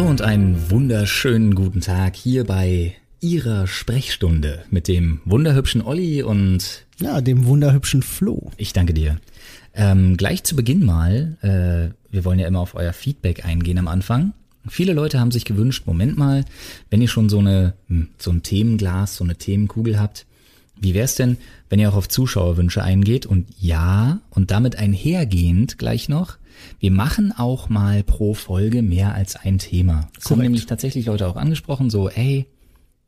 Hallo und einen wunderschönen guten Tag hier bei Ihrer Sprechstunde mit dem wunderhübschen Olli und Ja, dem wunderhübschen Flo. ich danke dir. Ähm, gleich zu Beginn mal, äh, wir wollen ja immer auf euer Feedback eingehen am Anfang. Viele Leute haben sich gewünscht, Moment mal, wenn ihr schon so eine hm, so ein Themenglas, so eine Themenkugel habt, wie wär's denn, wenn ihr auch auf Zuschauerwünsche eingeht und ja, und damit einhergehend gleich noch, wir machen auch mal pro Folge mehr als ein Thema. Es haben nämlich tatsächlich Leute auch angesprochen, so, ey,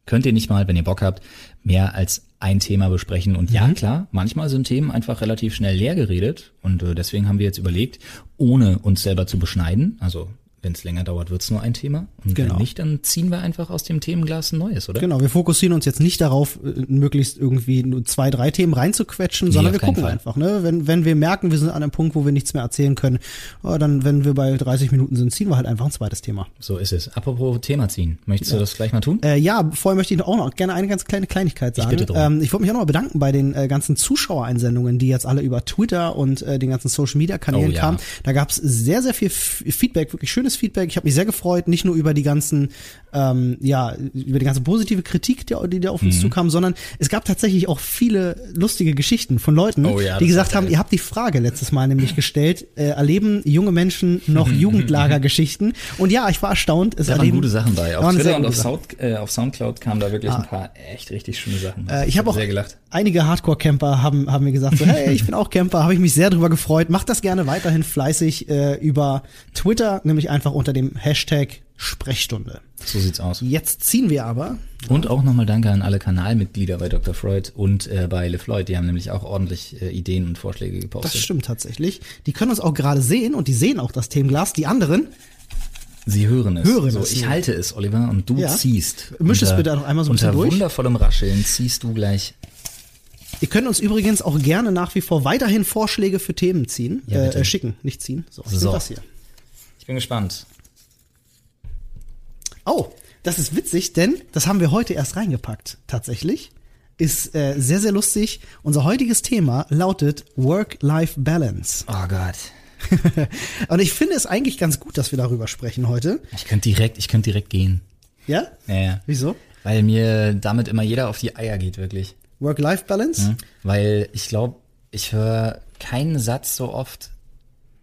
könnt ihr nicht mal, wenn ihr Bock habt, mehr als ein Thema besprechen. Und ja, klar, manchmal sind Themen einfach relativ schnell leer geredet. Und äh, deswegen haben wir jetzt überlegt, ohne uns selber zu beschneiden, also wenn es länger dauert, wird's nur ein Thema. Und Genau. wenn nicht, dann ziehen wir einfach aus dem Themenglas ein neues, oder? Genau, wir fokussieren uns jetzt nicht darauf, äh, möglichst irgendwie nur zwei, drei Themen reinzuquetschen, sondern auf wir gucken Fall. einfach. Ne? Wenn, wenn wir merken, wir sind an einem Punkt, wo wir nichts mehr erzählen können, oh, dann, wenn wir bei 30 Minuten sind, ziehen wir halt einfach ein zweites Thema. So ist es. Apropos Thema ziehen. Möchtest du das gleich mal tun? Äh, ja, vorher möchte ich auch noch gerne eine ganz kleine Kleinigkeit sagen. bitte drum. ähm, ich wollte mich auch noch mal bedanken bei den äh, ganzen Zuschauereinsendungen, die jetzt alle über Twitter und äh, den ganzen Social Media Kanälen Oh ja. kamen. Da gab es sehr, sehr viel F Feedback, wirklich schönes Feedback. Ich habe mich sehr gefreut, nicht nur über die ganzen, ähm, ja, über die ganze positive Kritik, die, die da auf Mhm. uns zukam, sondern es gab tatsächlich auch viele lustige Geschichten von Leuten, Oh ja, die gesagt haben, geil. ihr habt die Frage letztes Mal nämlich gestellt, äh, erleben junge Menschen noch Jugendlagergeschichten? Und ja, ich war erstaunt. Es Da waren erleben, gute Sachen bei. Auf waren Twitter und auf. Sound, äh, auf Soundcloud kamen da wirklich ein paar echt richtig schöne Sachen. Äh, ich habe auch sehr gelacht. einige Hardcore-Camper haben, haben mir gesagt, so, hey, ich bin auch Camper, habe ich mich sehr drüber gefreut. Macht das gerne weiterhin fleißig äh, über Twitter, nämlich einfach unter dem Hashtag Sprechstunde. So sieht's aus. Jetzt ziehen wir aber. Und auch nochmal Danke an alle Kanalmitglieder bei Dr. Freud und äh, bei LeFloid. Die haben nämlich auch ordentlich äh, Ideen und Vorschläge Das gepostet. stimmt tatsächlich. Die können uns auch gerade sehen und die sehen auch das Themenglas. Die anderen, Sie hören es. Hören so, es ich halte es, Oliver, und du Ja. ziehst. Misch es bitte noch einmal so ein Unter bisschen durch. wundervollem Rascheln ziehst du gleich. ihr könnt uns übrigens auch gerne nach wie vor weiterhin Vorschläge für Themen ziehen, Ja, äh, äh, schicken, nicht ziehen. So, So. das hier. Bin gespannt. Oh, das ist witzig, denn das haben wir heute erst reingepackt, tatsächlich. Ist äh, sehr, sehr lustig. Unser heutiges Thema lautet Work-Life-Balance. Oh Gott. Und ich finde es eigentlich ganz gut, dass wir darüber sprechen heute. Ich könnte direkt, ich könnte direkt gehen. Ja? Ja, ja. Wieso? Weil mir damit immer jeder auf die Eier geht, wirklich. Work-Life-Balance? Weil ich glaube, ich höre keinen Satz so oft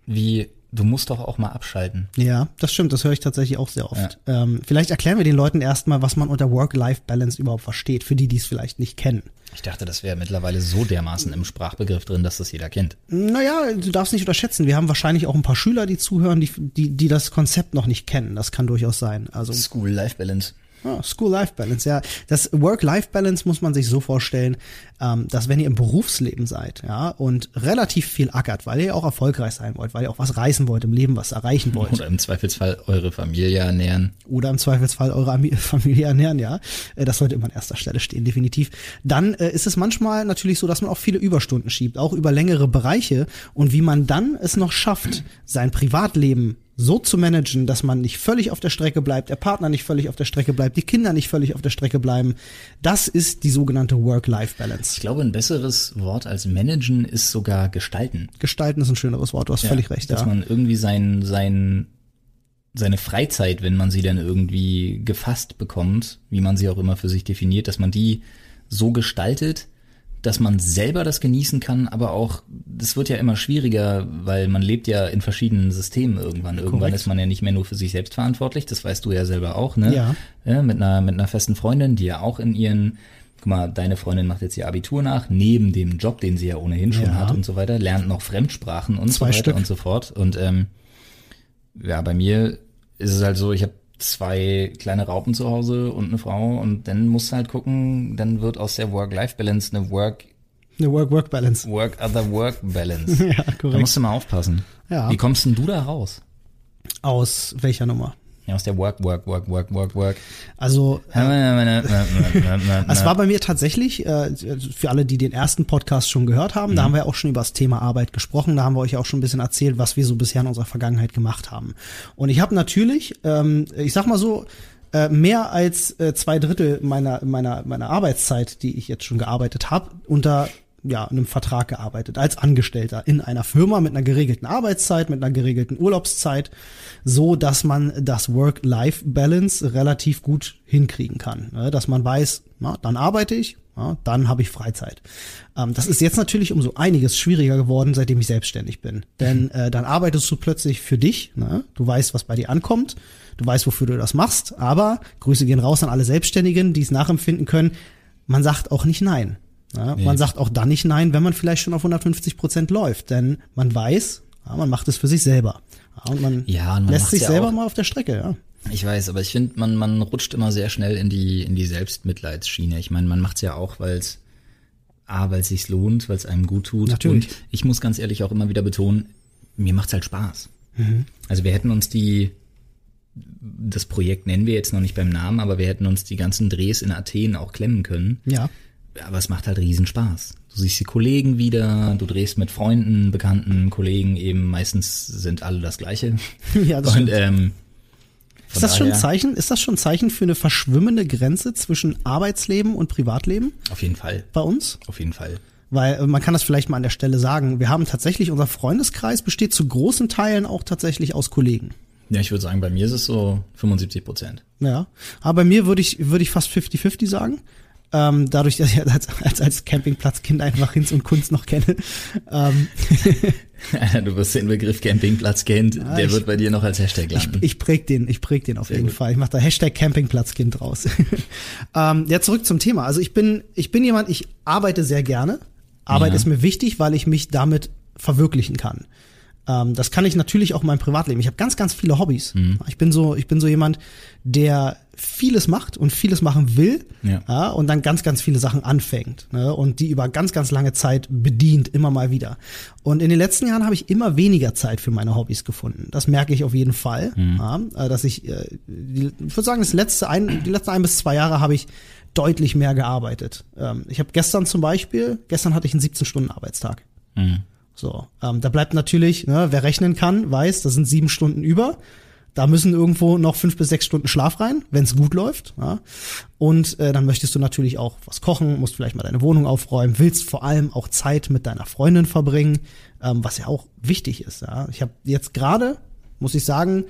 wie du musst doch auch mal abschalten. Ja, das stimmt, das höre ich tatsächlich auch sehr oft. Ähm, vielleicht erklären wir den Leuten erstmal, was man unter Work-Life-Balance überhaupt versteht, für die, die es vielleicht nicht kennen. Ich dachte, das wäre mittlerweile so dermaßen im Sprachbegriff drin, dass das jeder kennt. Naja, du darfst nicht unterschätzen. Wir haben wahrscheinlich auch ein paar Schüler, die zuhören, die, die, die das Konzept noch nicht kennen. Das kann durchaus sein. Also School-Life-Balance. Ah, School-Life-Balance, ja. Das Work-Life-Balance muss man sich so vorstellen, ähm, dass wenn ihr im Berufsleben seid, ja, und relativ viel ackert, weil ihr auch erfolgreich sein wollt, weil ihr auch was reißen wollt im Leben, was erreichen wollt, Oder im Zweifelsfall eure Familie ernähren. oder im Zweifelsfall eure Ami- Familie ernähren, ja, äh, das sollte immer an erster Stelle stehen, definitiv, dann äh, ist es manchmal natürlich so, dass man auch viele Überstunden schiebt, auch über längere Bereiche und wie man dann es noch schafft, sein Privatleben so zu managen, dass man nicht völlig auf der Strecke bleibt, der Partner nicht völlig auf der Strecke bleibt, die Kinder nicht völlig auf der Strecke bleiben, das ist die sogenannte Work-Life-Balance. Ich glaube, ein besseres Wort als managen ist sogar gestalten. Gestalten ist ein schöneres Wort, du hast völlig recht, Dass ja. man irgendwie sein, sein, seine Freizeit, wenn man sie dann irgendwie gefasst bekommt, wie man sie auch immer für sich definiert, dass man die so gestaltet, dass man selber das genießen kann, aber auch, das wird ja immer schwieriger, weil man lebt ja in verschiedenen Systemen irgendwann. Irgendwann Korrekt. ist man ja nicht mehr nur für sich selbst verantwortlich, das weißt du ja selber auch, ne? Ja. ja mit, einer, mit einer festen Freundin, die ja auch in ihren, guck mal, deine Freundin macht jetzt ihr Abitur nach, neben dem Job, den sie ja ohnehin schon Ja. hat und so weiter, lernt noch Fremdsprachen und Zwei so weiter Stück. und so fort. Und ähm, ja, bei mir ist es halt so, ich habe zwei kleine Raupen zu Hause und eine Frau und dann musst du halt gucken, dann wird aus der Work-Life-Balance eine Work, Eine Work-Work-Balance. Work-Other-Work-Balance. Ja, Da korrekt. musst du mal aufpassen. Ja. Wie kommst denn du da raus? Aus welcher Nummer? Ja, aus der Work, Work, Work, Work, Work, Work. Also, Es Es war bei mir tatsächlich, äh, für alle, die den ersten Podcast schon gehört haben, da haben wir auch schon über das Thema Arbeit gesprochen, da haben wir euch auch schon ein bisschen erzählt, was wir so bisher in unserer Vergangenheit gemacht haben. Und ich habe natürlich, ähm, ich sag mal so, äh, mehr als äh, zwei Drittel meiner, meiner, meiner Arbeitszeit, die ich jetzt schon gearbeitet habe, unter ja, einem Vertrag gearbeitet, als Angestellter in einer Firma mit einer geregelten Arbeitszeit, mit einer geregelten Urlaubszeit, so dass man das Work-Life-Balance relativ gut hinkriegen kann. Ne? Dass man weiß, na, dann arbeite ich, ja, dann habe ich Freizeit. Ähm, das ist jetzt natürlich um so einiges schwieriger geworden, seitdem ich selbstständig bin. Denn äh, dann arbeitest du plötzlich für dich, ne? du weißt, was bei dir ankommt, du weißt, wofür du das machst, aber Grüße gehen raus an alle Selbstständigen, die es nachempfinden können, man sagt auch nicht nein. Ja, nee. Man sagt auch dann nicht nein, wenn man vielleicht schon auf 150 Prozent läuft, denn man weiß, ja, man macht es für sich selber. Ja, und man, ja, und man lässt sich selber mal auf der Strecke. Ja. Ich weiß, aber ich finde, man, man rutscht immer sehr schnell in die, in die Selbstmitleidsschiene. Ich meine, man macht es ja auch, weil es A, weil es sich lohnt, weil es einem gut tut. Natürlich. Und ich muss ganz ehrlich auch immer wieder betonen, mir macht's halt Spaß. Mhm. Also wir hätten uns die, das Projekt nennen wir jetzt noch nicht beim Namen, aber wir hätten uns die ganzen Drehs in Athen auch klemmen können. Ja aber es macht halt riesen Spaß. Du siehst die Kollegen wieder, du drehst mit Freunden, Bekannten, Kollegen eben, meistens sind alle das Gleiche. Ja, das Und, ähm, ist das schon ein Zeichen? Ist das schon ein Zeichen für eine verschwimmende Grenze zwischen Arbeitsleben und Privatleben? Auf jeden Fall. Bei uns? Auf jeden Fall. Weil äh, man kann das vielleicht mal an der Stelle sagen. Wir haben tatsächlich, unser Freundeskreis besteht zu großen Teilen auch tatsächlich aus Kollegen. Ja, ich würde sagen, bei mir ist es so 75 Prozent. Ja, aber bei mir würde ich, würde ich fast 50-50 sagen. Ähm, dadurch, dass ich als, als, als Campingplatzkind einfach Hinz und Kunst noch kenne. Ähm. du wirst den Begriff Campingplatzkind, ja, der ich, wird bei dir noch als Hashtag landen. Ich, ich präg den, ich präg den auf Sehr jeden gut. Fall. Ich mache da Hashtag Campingplatzkind draus. ähm, ja, zurück zum Thema. Also ich bin, ich bin jemand, ich arbeite sehr gerne. Arbeit ja. ist mir wichtig, weil ich mich damit verwirklichen kann. Ähm, das kann ich natürlich auch in meinem Privatleben. Ich habe ganz, ganz viele Hobbys. Mhm. Ich bin so, ich bin so jemand, der vieles macht und vieles machen will ja. ja. und dann ganz, ganz viele Sachen anfängt ne, und die über ganz, ganz lange Zeit bedient, immer mal wieder. Und in den letzten Jahren habe ich immer weniger Zeit für meine Hobbys gefunden. Das merke ich auf jeden Fall, mhm. ja, äh, dass ich, äh, ich würde sagen, das letzte ein, die letzten ein bis zwei Jahre habe ich deutlich mehr gearbeitet. Ähm, ich habe gestern zum Beispiel, gestern hatte ich einen 17-Stunden-Arbeitstag. Mhm. So, ähm, da bleibt natürlich, ne, wer rechnen kann, weiß, das sind sieben Stunden über. Da müssen irgendwo noch fünf bis sechs Stunden Schlaf rein, wenn es gut läuft. Ja. Und äh, dann möchtest du natürlich auch was kochen, musst vielleicht mal deine Wohnung aufräumen, willst vor allem auch Zeit mit deiner Freundin verbringen, ähm, was ja auch wichtig ist. Ja. Ich habe jetzt gerade, muss ich sagen,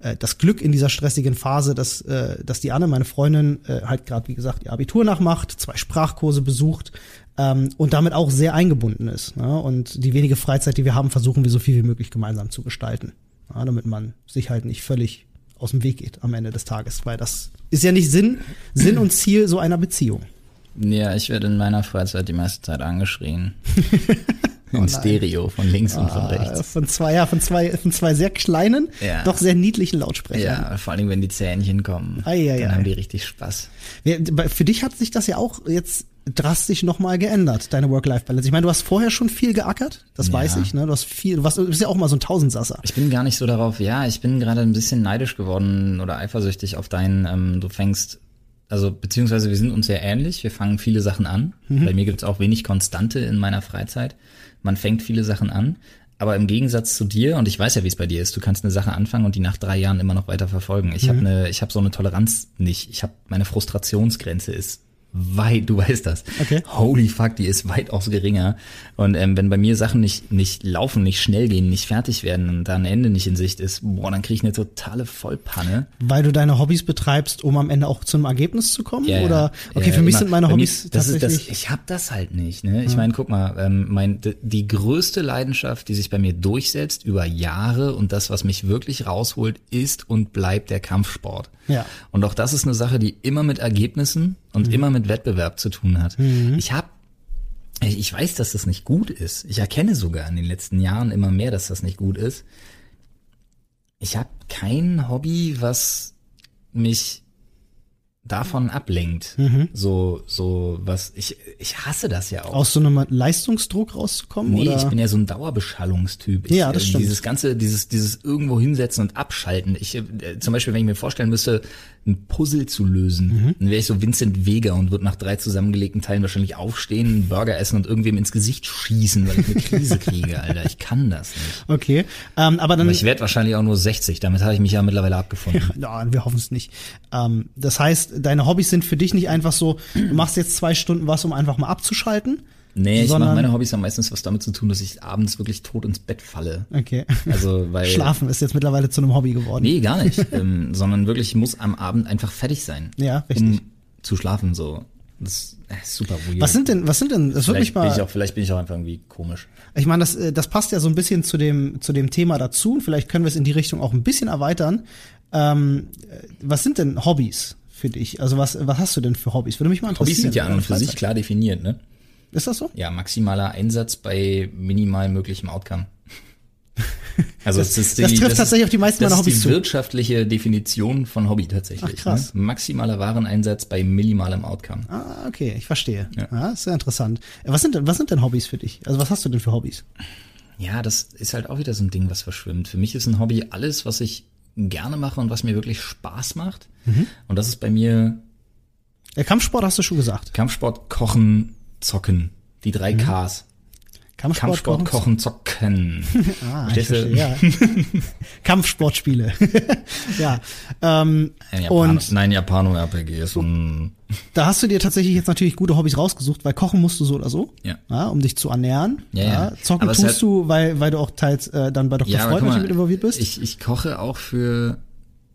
äh, das Glück in dieser stressigen Phase, dass, äh, dass die Anne, meine Freundin, äh, halt gerade, wie gesagt, ihr Abitur nachmacht, zwei Sprachkurse besucht, ähm, und damit auch sehr eingebunden ist. Ne? Und die wenige Freizeit, die wir haben, versuchen wir so viel wie möglich gemeinsam zu gestalten, ja, damit man sich halt nicht völlig aus dem Weg geht am Ende des Tages, weil das ist ja nicht Sinn, Sinn und Ziel so einer Beziehung. Ja, ich werde in meiner Freizeit die meiste Zeit angeschrien. In oh Stereo, von links ah, und von ah, rechts. Von zwei, ja, von zwei, von zwei sehr kleinen, ja. doch sehr niedlichen Lautsprechern. Ja, vor allem, wenn die Zähnchen kommen. Ah, ja, dann ja. haben die richtig Spaß. Für dich hat sich das ja auch jetzt drastisch nochmal geändert, deine Work-Life-Balance. Ich meine, du hast vorher schon viel geackert, das ja. weiß ich, ne? Du hast viel, du, warst, du bist ja auch mal so ein Tausendsasser. Ich bin gar nicht so darauf, ja, ich bin gerade ein bisschen neidisch geworden oder eifersüchtig auf deinen, ähm, du fängst, also beziehungsweise wir sind uns sehr ähnlich, wir fangen viele Sachen an. Mhm. Bei mir gibt's auch wenig Konstante in meiner Freizeit. Man fängt viele Sachen an, aber im Gegensatz zu dir, und ich weiß ja, wie es bei dir ist, du kannst eine Sache anfangen und die nach drei Jahren immer noch weiter verfolgen. Ich mhm. habe eine, ich habe so eine Toleranz nicht. Ich habe meine Frustrationsgrenze ist weit, du weißt das. Okay. Holy fuck, die ist weitaus geringer. Und ähm, wenn bei mir Sachen nicht, nicht laufen, nicht schnell gehen, nicht fertig werden und da ein Ende nicht in Sicht ist, boah, dann kriege ich eine totale Vollpanne. Weil du deine Hobbys betreibst, um am Ende auch zu einem Ergebnis zu kommen? Ja, Oder okay, ja, für mich immer. sind meine Hobbys mir, das tatsächlich. Ist das, ich habe das halt nicht. Ne? Ich ja. meine, guck mal, ähm, mein, die größte Leidenschaft, die sich bei mir durchsetzt über Jahre und das, was mich wirklich rausholt, ist und bleibt der Kampfsport. Ja. Und auch das ist eine Sache, die immer mit Ergebnissen und mhm. immer mit Wettbewerb zu tun hat. Mhm. Ich habe ich weiß, dass das nicht gut ist. Ich erkenne sogar in den letzten Jahren immer mehr, dass das nicht gut ist. Ich habe kein Hobby, was mich davon ablenkt. Mhm. So, so was, ich, ich hasse das ja auch. Aus so einem Leistungsdruck rauszukommen? Nee, oder? ich bin ja so ein Dauerbeschallungstyp. Ich, ja, das stimmt. Dieses ganze, dieses, dieses irgendwo hinsetzen und abschalten. Ich, äh, zum Beispiel, wenn ich mir vorstellen müsste, ein Puzzle zu lösen, mhm. dann wäre ich so Vincent Vega und würde nach drei zusammengelegten Teilen wahrscheinlich aufstehen, einen Burger essen und irgendwem ins Gesicht schießen, weil ich eine Krise kriege, Alter. Ich kann das nicht. Okay, ähm, aber dann. Aber ich werde wahrscheinlich auch nur 60, damit habe ich mich ja mittlerweile abgefunden. Ja, wir hoffen es nicht. Ähm, das heißt, deine Hobbys sind für dich nicht einfach so, du machst jetzt zwei Stunden was, um einfach mal abzuschalten, Nee, ich mache meine Hobbys haben meistens was damit zu tun, dass ich abends wirklich tot ins Bett falle. Okay. Also, weil. Schlafen ist jetzt mittlerweile zu einem Hobby geworden. Nee, gar nicht. ähm, sondern wirklich ich muss am Abend einfach fertig sein. Ja, richtig. Um zu schlafen, so. Das ist super weird. Was sind denn, was sind denn, das würde mich vielleicht, bin ich mal, auch, vielleicht bin ich auch einfach irgendwie komisch. ich meine, das, äh, das passt ja so ein bisschen zu dem, zu dem Thema dazu und vielleicht können wir es in die Richtung auch ein bisschen erweitern. Ähm, äh, was sind denn Hobbys für dich? Also was, was hast du denn für Hobbys? Würde mich mal interessieren. Hobbys sind ja an und für sich klar definiert, ne? Ist das so? Ja, maximaler Einsatz bei minimal möglichem Outcome. Also Das- es ist das trifft tatsächlich auf die meisten das meiner ist Hobbys die zu. wirtschaftliche Definition von Hobby tatsächlich. Ach, krass. Ne? Maximaler Wareneinsatz bei minimalem Outcome. Ah, okay, ich verstehe. Ja. Ja. ist sehr interessant. Was sind denn, was sind denn Hobbys für dich? Also was hast du denn für Hobbys? Ja, das ist halt auch wieder so ein Ding, was verschwimmt. Für mich ist ein Hobby alles, was ich gerne mache und was mir wirklich Spaß macht. Mhm. Und das ist bei mir Äh, Kampfsport hast du schon gesagt. Kampfsport, Kochen, Zocken. Die drei Ks. Kampfsport, Kampfsport, Kochen, Zocken. Ah, ich verstehe, ja. Kampfsportspiele. ja. Ähm, Ein und nein, Japano-RPG ist ein, da hast du dir tatsächlich jetzt natürlich gute Hobbys rausgesucht, weil kochen musst du so oder so, Ja. um dich zu ernähren. Ja, ja. Zocken Aber tust hat- du, weil, weil du auch teils äh, dann bei Dr. ja, Freud mal, mit involviert bist. Ich, ich koche auch für,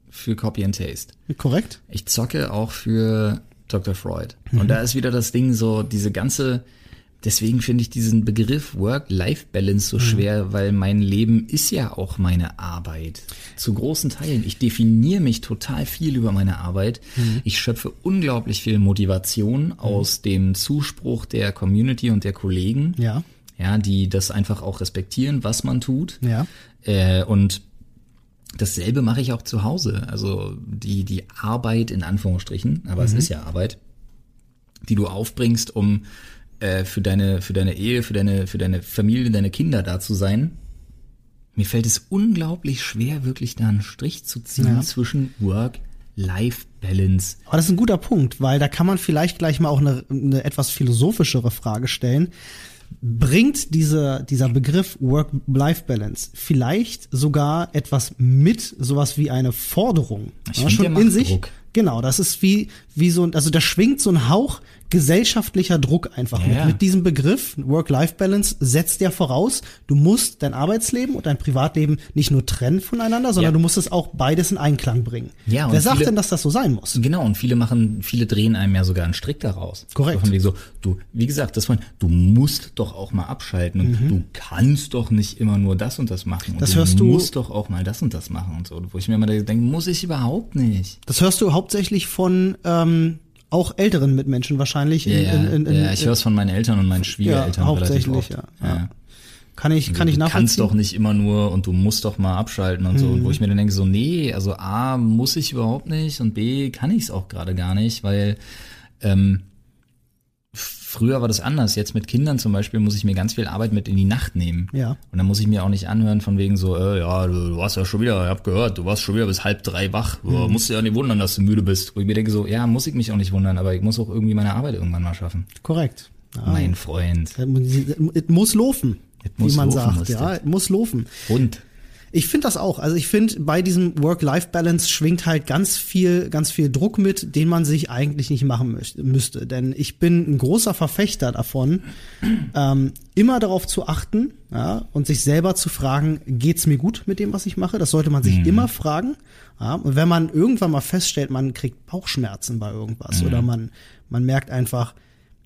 für Copy and Taste. Korrekt? Ich zocke auch für Dr. Freud. Mhm. Und da ist wieder das Ding so, diese ganze, deswegen finde ich diesen Begriff Work-Life-Balance Mhm. so schwer, weil mein Leben ist ja auch meine Arbeit. Zu großen Teilen. Ich definiere mich total viel über meine Arbeit. Mhm. Ich schöpfe unglaublich viel Motivation aus dem Zuspruch der Community und der Kollegen. Ja. Ja, die das einfach auch respektieren, was man tut. Ja. Äh, und dasselbe mache ich auch zu Hause. Also die, die Arbeit in Anführungsstrichen, aber es ist ja Arbeit, die du aufbringst, um äh, für deine, für deine Ehe, für deine, für deine Familie, deine Kinder da zu sein. Mir fällt es unglaublich schwer, wirklich da einen Strich zu ziehen Ja. zwischen Work, Life, Balance. Aber das ist ein guter Punkt, weil da kann man vielleicht gleich mal auch eine, eine etwas philosophischere Frage stellen. Bringt diese, dieser Begriff Work-Life-Balance vielleicht sogar etwas mit, sowas wie eine Forderung? Ich finde, der macht Druck. Genau, das ist wie, wie so ein, also da schwingt so ein Hauch gesellschaftlicher Druck einfach Ja, mit. ja. Mit diesem Begriff Work-Life-Balance setzt der voraus, du musst dein Arbeitsleben und dein Privatleben nicht nur trennen voneinander, sondern Ja. du musst es auch beides in Einklang bringen. Ja, Wer sagt viele- denn, dass das so sein muss? Genau, und viele machen, viele drehen einem ja sogar einen Strick daraus. Korrekt. So von so, du, wie gesagt, das war, du musst doch auch mal abschalten und du kannst doch nicht immer nur das und das machen. Und Mhm. Das du hörst du- musst doch auch mal das und das machen und so. Wo ich mir immer denke, muss ich überhaupt nicht. Das hörst du hauptsächlich von ähm, auch älteren Mitmenschen wahrscheinlich. Ja, in, ja, in, in, ja ich höre es von meinen Eltern und meinen Schwiegereltern Ja, relativ hauptsächlich, oft. ja, ja. Kann ich, kann ich du nachvollziehen. kannst doch nicht immer nur und du musst doch mal abschalten und so. Und Mhm. wo ich mir dann denke, so, nee, also A, muss ich überhaupt nicht und B, kann ich es auch gerade gar nicht, weil ähm, früher war das anders. Jetzt mit Kindern zum Beispiel muss ich mir ganz viel Arbeit mit in die Nacht nehmen. Ja. Und dann muss ich mir auch nicht anhören von wegen so, äh, ja, du, du warst ja schon wieder, ich hab gehört, du warst schon wieder bis halb drei wach. Mhm. Oh, musst du ja nicht wundern, dass du müde bist. Wo ich mir denke so, ja, muss ich mich auch nicht wundern, aber ich muss auch irgendwie meine Arbeit irgendwann mal schaffen. Korrekt. Ja. Mein Freund. Es muss laufen, wie man laufen, sagt. Ja, es muss laufen. Und Ich finde das auch. Also ich finde, bei diesem Work-Life-Balance schwingt halt ganz viel, ganz viel Druck mit, den man sich eigentlich nicht machen müsste. Denn ich bin ein großer Verfechter davon, ähm, immer darauf zu achten ja, und sich selber zu fragen, geht's mir gut mit dem, was ich mache? Das sollte man sich immer fragen. Ja, und wenn man irgendwann mal feststellt, man kriegt Bauchschmerzen bei irgendwas oder man, man merkt einfach,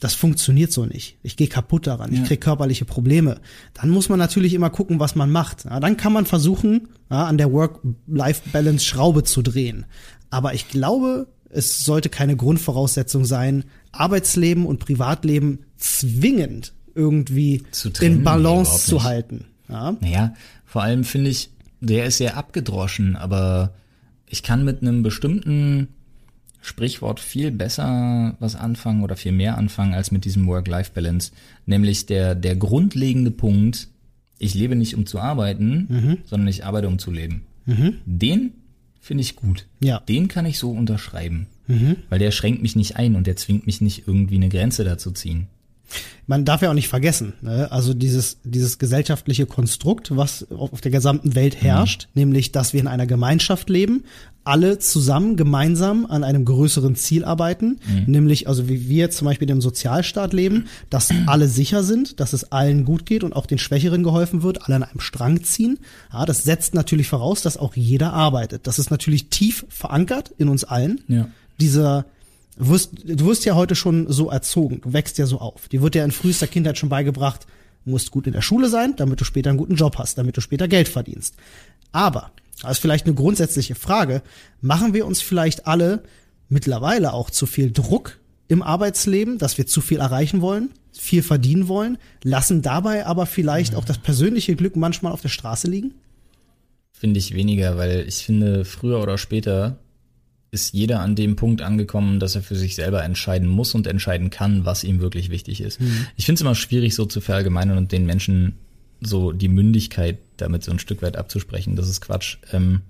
das funktioniert so nicht. Ich gehe kaputt daran. Ich Ja. kriege körperliche Probleme. Dann muss man natürlich immer gucken, was man macht. Ja, dann kann man versuchen, ja, an der Work-Life-Balance Schraube zu drehen. Aber ich glaube, es sollte keine Grundvoraussetzung sein, Arbeitsleben und Privatleben zwingend irgendwie trennen, in Balance zu halten. Ja, Naja, vor allem finde ich, der ist sehr abgedroschen, aber ich kann mit einem bestimmten Sprichwort viel besser was anfangen oder viel mehr anfangen als mit diesem Work-Life-Balance. Nämlich der, der grundlegende Punkt, ich lebe nicht um zu arbeiten, Mhm. sondern ich arbeite um zu leben. Den finde ich gut. Ja. Mhm. Den kann ich so unterschreiben. Weil der schränkt mich nicht ein und der zwingt mich nicht irgendwie eine Grenze dazu ziehen. Man darf ja auch nicht vergessen, ne? also dieses, dieses gesellschaftliche Konstrukt, was auf der gesamten Welt herrscht, mhm. nämlich, dass wir in einer Gemeinschaft leben, alle zusammen, gemeinsam an einem größeren Ziel arbeiten, mhm. nämlich, also wie wir zum Beispiel im Sozialstaat leben, dass alle sicher sind, dass es allen gut geht und auch den Schwächeren geholfen wird, alle an einem Strang ziehen. Ja, das setzt natürlich voraus, dass auch jeder arbeitet. Das ist natürlich tief verankert in uns allen. Ja. Dieser, wirst, du wirst ja heute schon so erzogen, du wächst ja so auf. Dir wird ja in frühester Kindheit schon beigebracht, du musst gut in der Schule sein, damit du später einen guten Job hast, damit du später Geld verdienst. Aber, das ist vielleicht eine grundsätzliche Frage, machen wir uns vielleicht alle mittlerweile auch zu viel Druck im Arbeitsleben, dass wir zu viel erreichen wollen, viel verdienen wollen, lassen dabei aber vielleicht auch das persönliche Glück manchmal auf der Straße liegen? Finde ich weniger, weil ich finde, früher oder später ist jeder an dem Punkt angekommen, dass er für sich selber entscheiden muss und entscheiden kann, was ihm wirklich wichtig ist. Mhm. Ich finde es immer schwierig, so zu verallgemeinern und den Menschen so die Mündigkeit damit so ein Stück weit abzusprechen. Das ist Quatsch. Ähm,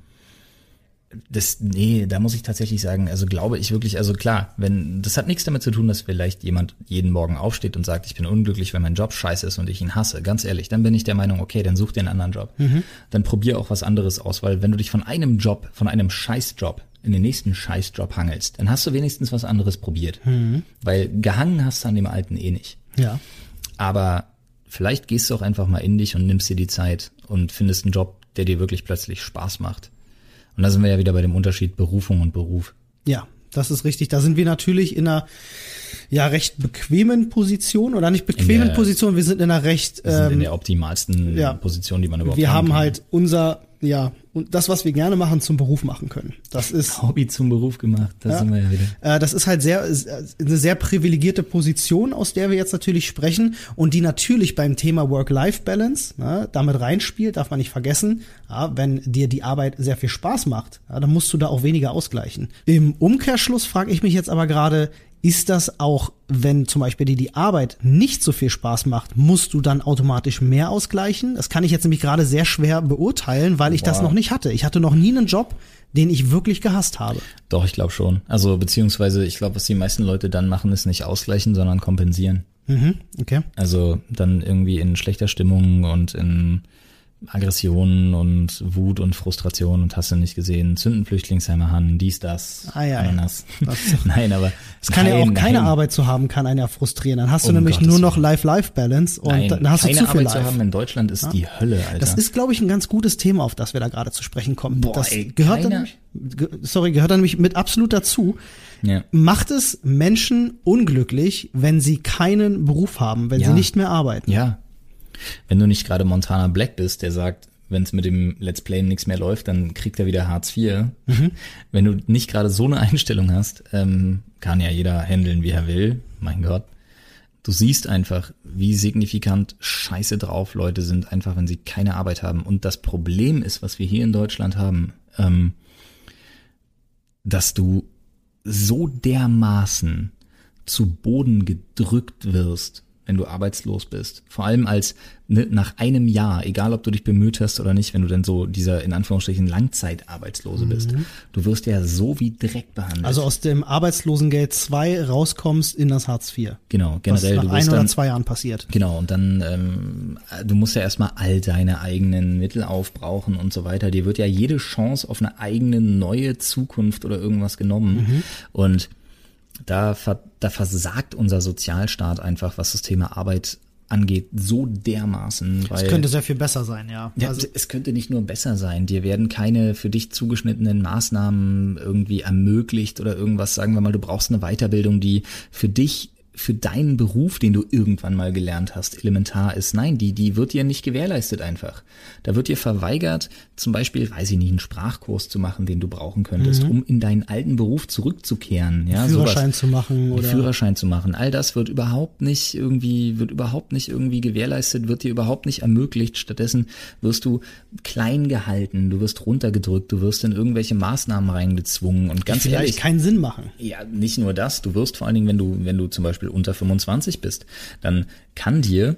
das, nee, da muss ich tatsächlich sagen, also glaube ich wirklich, also klar, wenn, das hat nichts damit zu tun, dass vielleicht jemand jeden Morgen aufsteht und sagt, ich bin unglücklich, weil mein Job scheiße ist und ich ihn hasse. Ganz ehrlich, dann bin ich der Meinung, okay, dann such dir einen anderen Job. Mhm. Dann probier auch was anderes aus, weil wenn du dich von einem Job, von einem Scheißjob in den nächsten Scheißjob hangelst, dann hast du wenigstens was anderes probiert. Mhm. Weil gehangen hast du an dem alten eh nicht. Ja. Aber vielleicht gehst du auch einfach mal in dich und nimmst dir die Zeit und findest einen Job, der dir wirklich plötzlich Spaß macht. Und da sind wir ja wieder bei dem Unterschied Berufung und Beruf. Ja, das ist richtig. Da sind wir natürlich in einer ja recht bequemen Position oder nicht bequemen der, Position. Wir sind in einer recht wir sind ähm, in der optimalsten ja, Position, die man überhaupt Wir haben kann. halt unser ja, und das, was wir gerne machen, zum Beruf machen können. Das ist Hobby zum Beruf gemacht. Da ja, sind wir ja wieder. Äh, das ist halt sehr eine sehr privilegierte Position, aus der wir jetzt natürlich sprechen und die natürlich beim Thema Work-Life-Balance ne, damit reinspielt. Darf man nicht vergessen. Ja, wenn dir die Arbeit sehr viel Spaß macht, ja, dann musst du da auch weniger ausgleichen. Im Umkehrschluss frage ich mich jetzt aber gerade: ist das auch, wenn zum Beispiel dir die Arbeit nicht so viel Spaß macht, musst du dann automatisch mehr ausgleichen? Das kann ich jetzt nämlich gerade sehr schwer beurteilen, weil ich Boah. das noch nicht hatte. Ich hatte noch nie einen Job, den ich wirklich gehasst habe. Doch, ich glaube schon. Also beziehungsweise ich glaube, was die meisten Leute dann machen, ist nicht ausgleichen, sondern kompensieren. Mhm, okay. Also dann irgendwie in schlechter Stimmung und in Aggressionen und Wut und Frustration und hast du nicht gesehen, zünden Flüchtlingsheime an, dies, das, ah, ja, Ananas. Ja. nein, aber es kann nein, ja auch keine nein. Arbeit zu haben, kann einen ja frustrieren. Dann hast du um nämlich Gottes nur noch Life-Life-Balance und nein, dann hast keine du zu viel Arbeit Life. zu haben in Deutschland ist ja? die Hölle, Alter. Das ist, glaube ich, ein ganz gutes Thema, auf das wir da gerade zu sprechen kommen. Boah, das ey, gehört dann, sorry, gehört dann nämlich mit absolut dazu. Ja. Macht es Menschen unglücklich, wenn sie keinen Beruf haben, wenn sie nicht mehr arbeiten? Ja. Wenn du nicht gerade Montana Black bist, der sagt, wenn es mit dem Let's Play nichts mehr läuft, dann kriegt er wieder Hartz IV. Mhm. Wenn du nicht gerade so eine Einstellung hast, ähm, kann ja jeder handeln, wie er will. Mein Gott. Du siehst einfach, wie signifikant scheiße drauf Leute sind, einfach wenn sie keine Arbeit haben. Und das Problem ist, was wir hier in Deutschland haben, ähm, dass du so dermaßen zu Boden gedrückt wirst wenn du arbeitslos bist. Vor allem als ne, nach einem Jahr, egal ob du dich bemüht hast oder nicht, wenn du denn so dieser in Anführungsstrichen Langzeitarbeitslose bist. Mhm. Du wirst ja so wie Dreck behandelt. Also aus dem Arbeitslosengeld 2 rauskommst in das Hartz IV. Genau, generell. Was nach ein oder zwei Jahren passiert. Genau, und dann, ähm, du musst ja erstmal all deine eigenen Mittel aufbrauchen und so weiter. Dir wird ja jede Chance auf eine eigene neue Zukunft oder irgendwas genommen. Mhm. Und da, da versagt unser Sozialstaat einfach, was das Thema Arbeit angeht, so dermaßen. Weil, es könnte sehr viel besser sein, ja. ja also, es könnte nicht nur besser sein. Dir werden keine für dich zugeschnittenen Maßnahmen irgendwie ermöglicht oder irgendwas. Sagen wir mal, du brauchst eine Weiterbildung, die für dich für deinen Beruf, den du irgendwann mal gelernt hast, elementar ist. Nein, die, die wird dir nicht gewährleistet einfach. Da wird dir verweigert, zum Beispiel, weiß ich nicht, einen Sprachkurs zu machen, den du brauchen könntest, mhm. um in deinen alten Beruf zurückzukehren. Ja, Führerschein sowas. zu machen oder Führerschein zu machen. All das wird überhaupt nicht irgendwie, wird überhaupt nicht irgendwie gewährleistet, wird dir überhaupt nicht ermöglicht. Stattdessen wirst du klein gehalten, du wirst runtergedrückt, du wirst in irgendwelche Maßnahmen reingezwungen und ganz die ehrlich. keinen Sinn machen. Ja, nicht nur das, du wirst vor allen Dingen, wenn du, wenn du zum Beispiel unter 25 bist, dann kann dir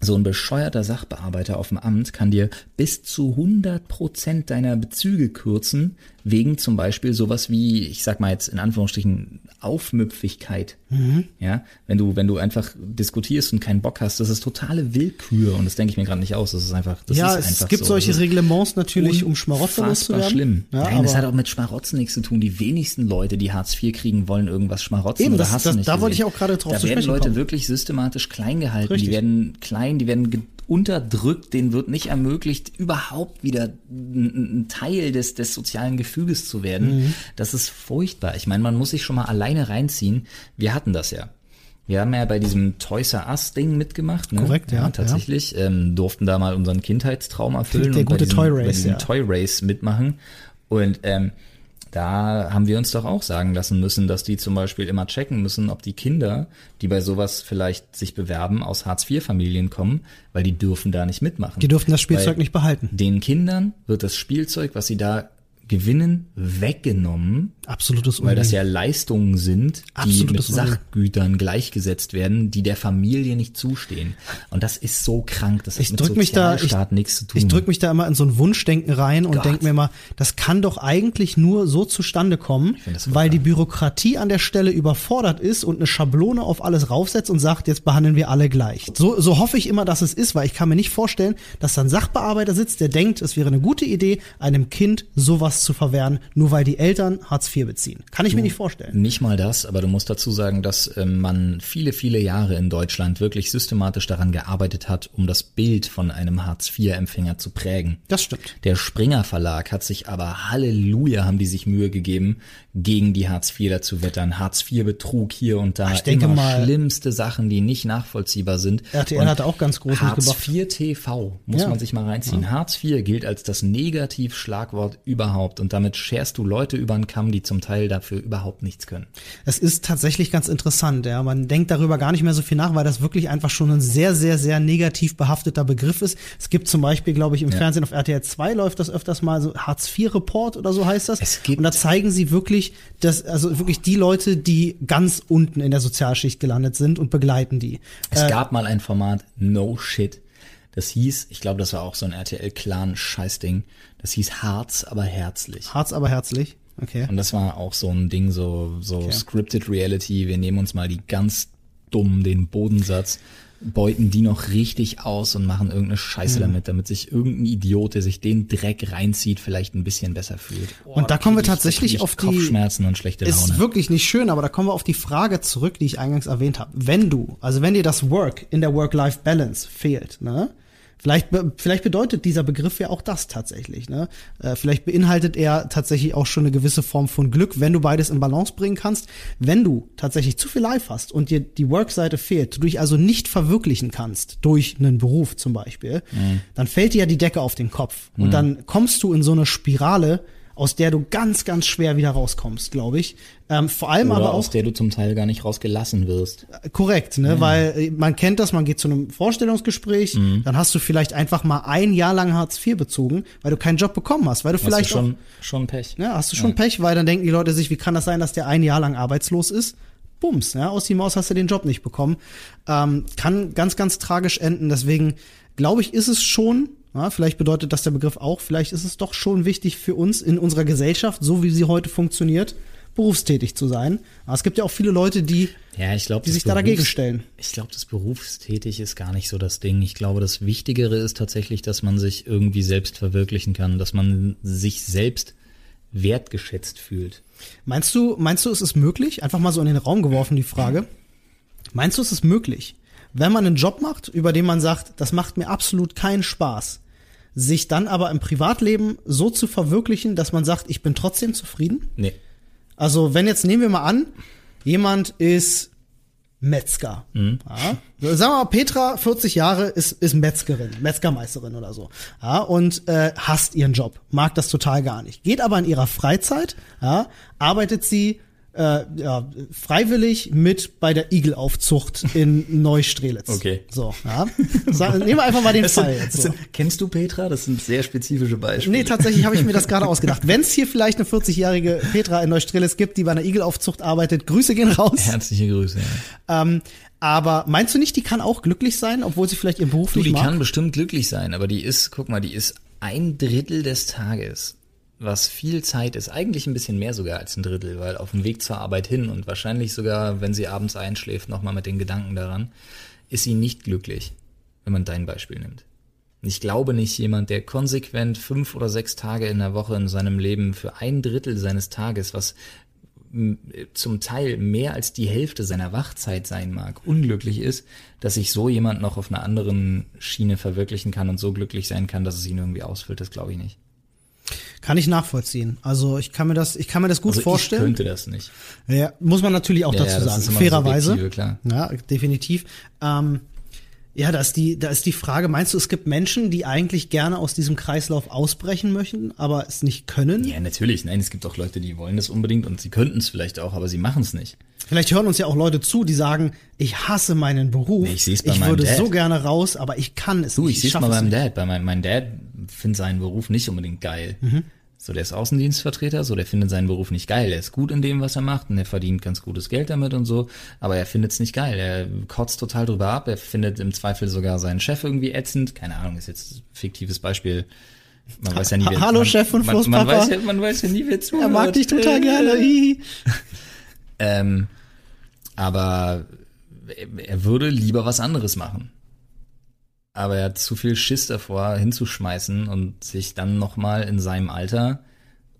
so ein bescheuerter Sachbearbeiter auf dem Amt kann dir bis zu 100 Prozent deiner Bezüge kürzen, wegen zum Beispiel sowas wie, ich sag mal jetzt in Anführungsstrichen, Aufmüpfigkeit. Mhm. Ja, wenn du, wenn du einfach diskutierst und keinen Bock hast, das ist totale Willkür und das denke ich mir gerade nicht aus. Das ist einfach, das ja, ist es einfach gibt so. solche Reglements natürlich, um Schmarotzer unfassbar loszuwerden. schlimm. Ja, Nein, das hat auch mit Schmarotzen nichts zu tun. Die wenigsten Leute, die Hartz IV kriegen, wollen irgendwas schmarotzen Eben, oder das- hast das- du nicht da wollte gesehen. ich auch gerade drauf Da zu werden sprechen Leute kommen. wirklich systematisch klein gehalten. Richtig. Die werden klein, die werden unterdrückt, denen wird nicht ermöglicht, überhaupt wieder ein, Teil des, des sozialen Gefüges zu werden. Mhm. Das ist furchtbar. Ich meine, man muss sich schon mal alleine reinziehen. Wir hatten das ja. Wir haben ja bei diesem Toys R Us Ding mitgemacht. Ne? Korrekt, ja, tatsächlich. Ähm, durften da mal unseren Kindheitstraum erfüllen Der und bei gute diesem, Toy bei Race, diesem ja. Toy Race mitmachen. Und ähm, da haben wir uns doch auch sagen lassen müssen, dass die zum Beispiel immer checken müssen, ob die Kinder, die bei sowas vielleicht sich bewerben, aus Hartz-IV-Familien kommen, weil die dürfen da nicht mitmachen. Die dürfen das Spielzeug Weil nicht behalten. Den Kindern wird das Spielzeug, was sie da gewinnen, weggenommen, Absolutes weil das ja Leistungen sind, die mit Absolutes Unding. Sachgütern gleichgesetzt werden, die der Familie nicht zustehen. Und das ist so krank, das hat Ich mit drück mich da, ich, nichts zu tun. ich drück mich da immer in so ein Wunschdenken rein und Gott. denk mir immer, das kann doch eigentlich nur so zustande kommen, weil die. Bürokratie an der Stelle überfordert ist und eine Schablone auf alles raufsetzt und sagt, jetzt behandeln wir alle gleich. So, so hoffe ich immer, dass es ist, weil ich kann mir nicht vorstellen, dass da ein Sachbearbeiter sitzt, der denkt, es wäre eine gute Idee, einem Kind sowas zu verwehren, nur weil die Eltern Hartz IV beziehen. Kann ich mir nicht vorstellen. Nicht mal das, aber du musst dazu sagen, dass ähm, man viele, viele Jahre in Deutschland wirklich systematisch daran gearbeitet hat, um das Bild von einem Hartz-IV-Empfänger zu prägen. Das stimmt. Der Springer Verlag hat sich aber, Halleluja, haben die sich Mühe gegeben, gegen die Hartz-IVler zu wettern. Hartz-IV-Betrug hier und da. Ich denke immer mal- schlimmste Sachen, die nicht nachvollziehbar sind. RTL Und hatte auch ganz groß mitgebracht. Hartz-IV TV, muss Ja. man sich mal reinziehen. Hartz-IV gilt als das Negativschlagwort überhaupt und damit scherst du Leute über den Kamm, die zum Teil dafür überhaupt nichts können. Es ist tatsächlich ganz interessant, ja. Man denkt darüber gar nicht mehr so viel nach, weil das wirklich einfach schon ein sehr, sehr, sehr negativ behafteter Begriff ist. Es gibt zum Beispiel, glaube ich, im Ja. Fernsehen auf RTL 2 läuft das öfters mal so Hartz-IV-Report oder so heißt das. Es gibt- Und da zeigen sie wirklich, dass, also wirklich die Leute, die ganz unten in der Sozialschicht gelandet sind und begleiten die. Es Äh, gab mal ein Format, No Shit. Das hieß, ich glaube, das war auch so ein RTL-Clan-Scheißding. Das hieß Harz, aber herzlich. Harz aber herzlich. Okay. Und das war auch so ein Ding, so, so Scripted Reality. Wir nehmen uns mal die ganz dummen, den Bodensatz, beuten die noch richtig aus und machen irgendeine Scheiße damit, damit sich irgendein Idiot, der sich den Dreck reinzieht, vielleicht ein bisschen besser fühlt. Boah, Und da kommen wir tatsächlich auf die- Kopfschmerzen und schlechte Ist Laune. wirklich nicht schön, aber da kommen wir auf die Frage zurück, die ich eingangs erwähnt habe. Wenn du, also wenn dir das Work in der Work-Life-Balance fehlt, ne? Vielleicht, vielleicht bedeutet dieser Begriff ja auch das tatsächlich. Ne? Äh, vielleicht beinhaltet er tatsächlich auch schon eine gewisse Form von Glück, wenn du beides in Balance bringen kannst. Wenn du tatsächlich zu viel Life hast und dir die Work-Seite fehlt, du dich also nicht verwirklichen kannst durch einen Beruf zum Beispiel, dann fällt dir ja die Decke auf den Kopf. Und dann kommst du in so eine Spirale, aus der du ganz, ganz schwer wieder rauskommst, glaube ich. Ähm, vor allem Oder aber aus auch der du zum Teil gar nicht rausgelassen wirst. korrekt, ne? Weil äh, man kennt das, man geht zu einem Vorstellungsgespräch, Mhm. dann hast du vielleicht einfach mal ein Jahr lang Hartz IV bezogen, weil du keinen Job bekommen hast, weil du vielleicht Hast du auch, schon, schon Pech. ja, hast du schon Pech, weil dann denken die Leute sich, wie kann das sein, dass der ein Jahr lang arbeitslos ist? Bums, ja, aus die Maus hast du den Job nicht bekommen. Ähm, kann ganz, ganz tragisch enden. Deswegen glaube ich, ist es schon, ja, vielleicht bedeutet das der Begriff auch, vielleicht ist es doch schon wichtig für uns in unserer Gesellschaft, so wie sie heute funktioniert, berufstätig zu sein. Aber es gibt ja auch viele Leute, die Ja, ich glaube, die sich da dagegen stellen. Ich glaube, das berufstätig ist gar nicht so das Ding. Ich glaube, das Wichtigere ist tatsächlich, dass man sich irgendwie selbst verwirklichen kann, dass man sich selbst wertgeschätzt fühlt. Meinst du, meinst du, es ist möglich? Einfach mal so in den Raum geworfen die Frage. Meinst du, es ist möglich, wenn man einen Job macht, über den man sagt, das macht mir absolut keinen Spaß, sich dann aber im Privatleben so zu verwirklichen, dass man sagt, ich bin trotzdem zufrieden? Nee. Also, wenn jetzt nehmen wir mal an, jemand ist Metzger. Ja. So, Sagen wir mal, Petra, 40 Jahre, ist, ist Metzgerin, Metzgermeisterin oder so. Ja, und äh, hasst ihren Job, mag das total gar nicht. Geht aber in ihrer Freizeit, ja, arbeitet sie äh, ja, freiwillig mit bei der Igelaufzucht in Neustrelitz. Okay. So, ja. Sa- Nehmen wir einfach mal den Fall jetzt. So. kennst du Petra? Das sind sehr spezifische Beispiele. Nee, tatsächlich habe ich mir das gerade ausgedacht. Wenn es hier vielleicht eine 40-jährige Petra in Neustrelitz gibt, die bei einer Igelaufzucht arbeitet, Grüße gehen raus. Herzliche Grüße. Ja. Ähm, aber meinst du nicht, die kann auch glücklich sein, obwohl sie vielleicht ihren Beruf Du, nicht die mag? kann bestimmt glücklich sein, aber die ist, guck mal, die ist ein Drittel des Tages was viel Zeit ist, eigentlich ein bisschen mehr sogar als ein Drittel, weil auf dem Weg zur Arbeit hin und wahrscheinlich sogar, wenn sie abends einschläft, nochmal mit den Gedanken daran, ist sie nicht glücklich, wenn man dein Beispiel nimmt. Ich glaube nicht, jemand, der konsequent fünf oder sechs Tage in der Woche in seinem Leben für ein Drittel seines Tages, was zum Teil mehr als die Hälfte seiner Wachzeit sein mag, unglücklich ist, dass sich so jemand noch auf einer anderen Schiene verwirklichen kann und so glücklich sein kann, dass es ihn irgendwie ausfüllt, das glaube ich nicht. Kann ich nachvollziehen. Also ich kann mir das, ich kann mir das gut also vorstellen. Ich könnte das nicht. Ja, muss man natürlich auch Ja, dazu sagen. Fairerweise. klar. Ja, definitiv. Ähm, ja, da ist die, da ist die Frage, meinst du, es gibt Menschen, die eigentlich gerne aus diesem Kreislauf ausbrechen möchten, aber es nicht können? Ja, natürlich. Nein, es gibt auch Leute, die wollen das unbedingt und sie könnten es vielleicht auch, aber sie machen es nicht. Vielleicht hören uns ja auch Leute zu, die sagen, ich hasse meinen Beruf. Nee, ich seh's bei ich meinem würde Dad. so gerne raus, aber ich kann es Du, nicht. ich sehe es mal es beim. Dad. Bei meinem, mein Dad findet seinen Beruf nicht unbedingt geil. Mhm. So, der ist Außendienstvertreter, so, der findet seinen Beruf nicht geil. Er ist gut in dem, was er macht und er verdient ganz gutes Geld damit und so, aber er findet es nicht geil. Er kotzt total drüber ab. Er findet im Zweifel sogar seinen Chef irgendwie ätzend. Keine Ahnung, ist jetzt ein fiktives Beispiel. Man weiß ja nie, wer, Hallo, man, Chef und man, man, Flusspapa. weiß ja, man weiß ja nie, wer zuhört. Er mag dich total gerne. Ähm, aber er- er würde lieber was anderes machen. Aber er hat zu viel Schiss davor, hinzuschmeißen und sich dann nochmal in seinem Alter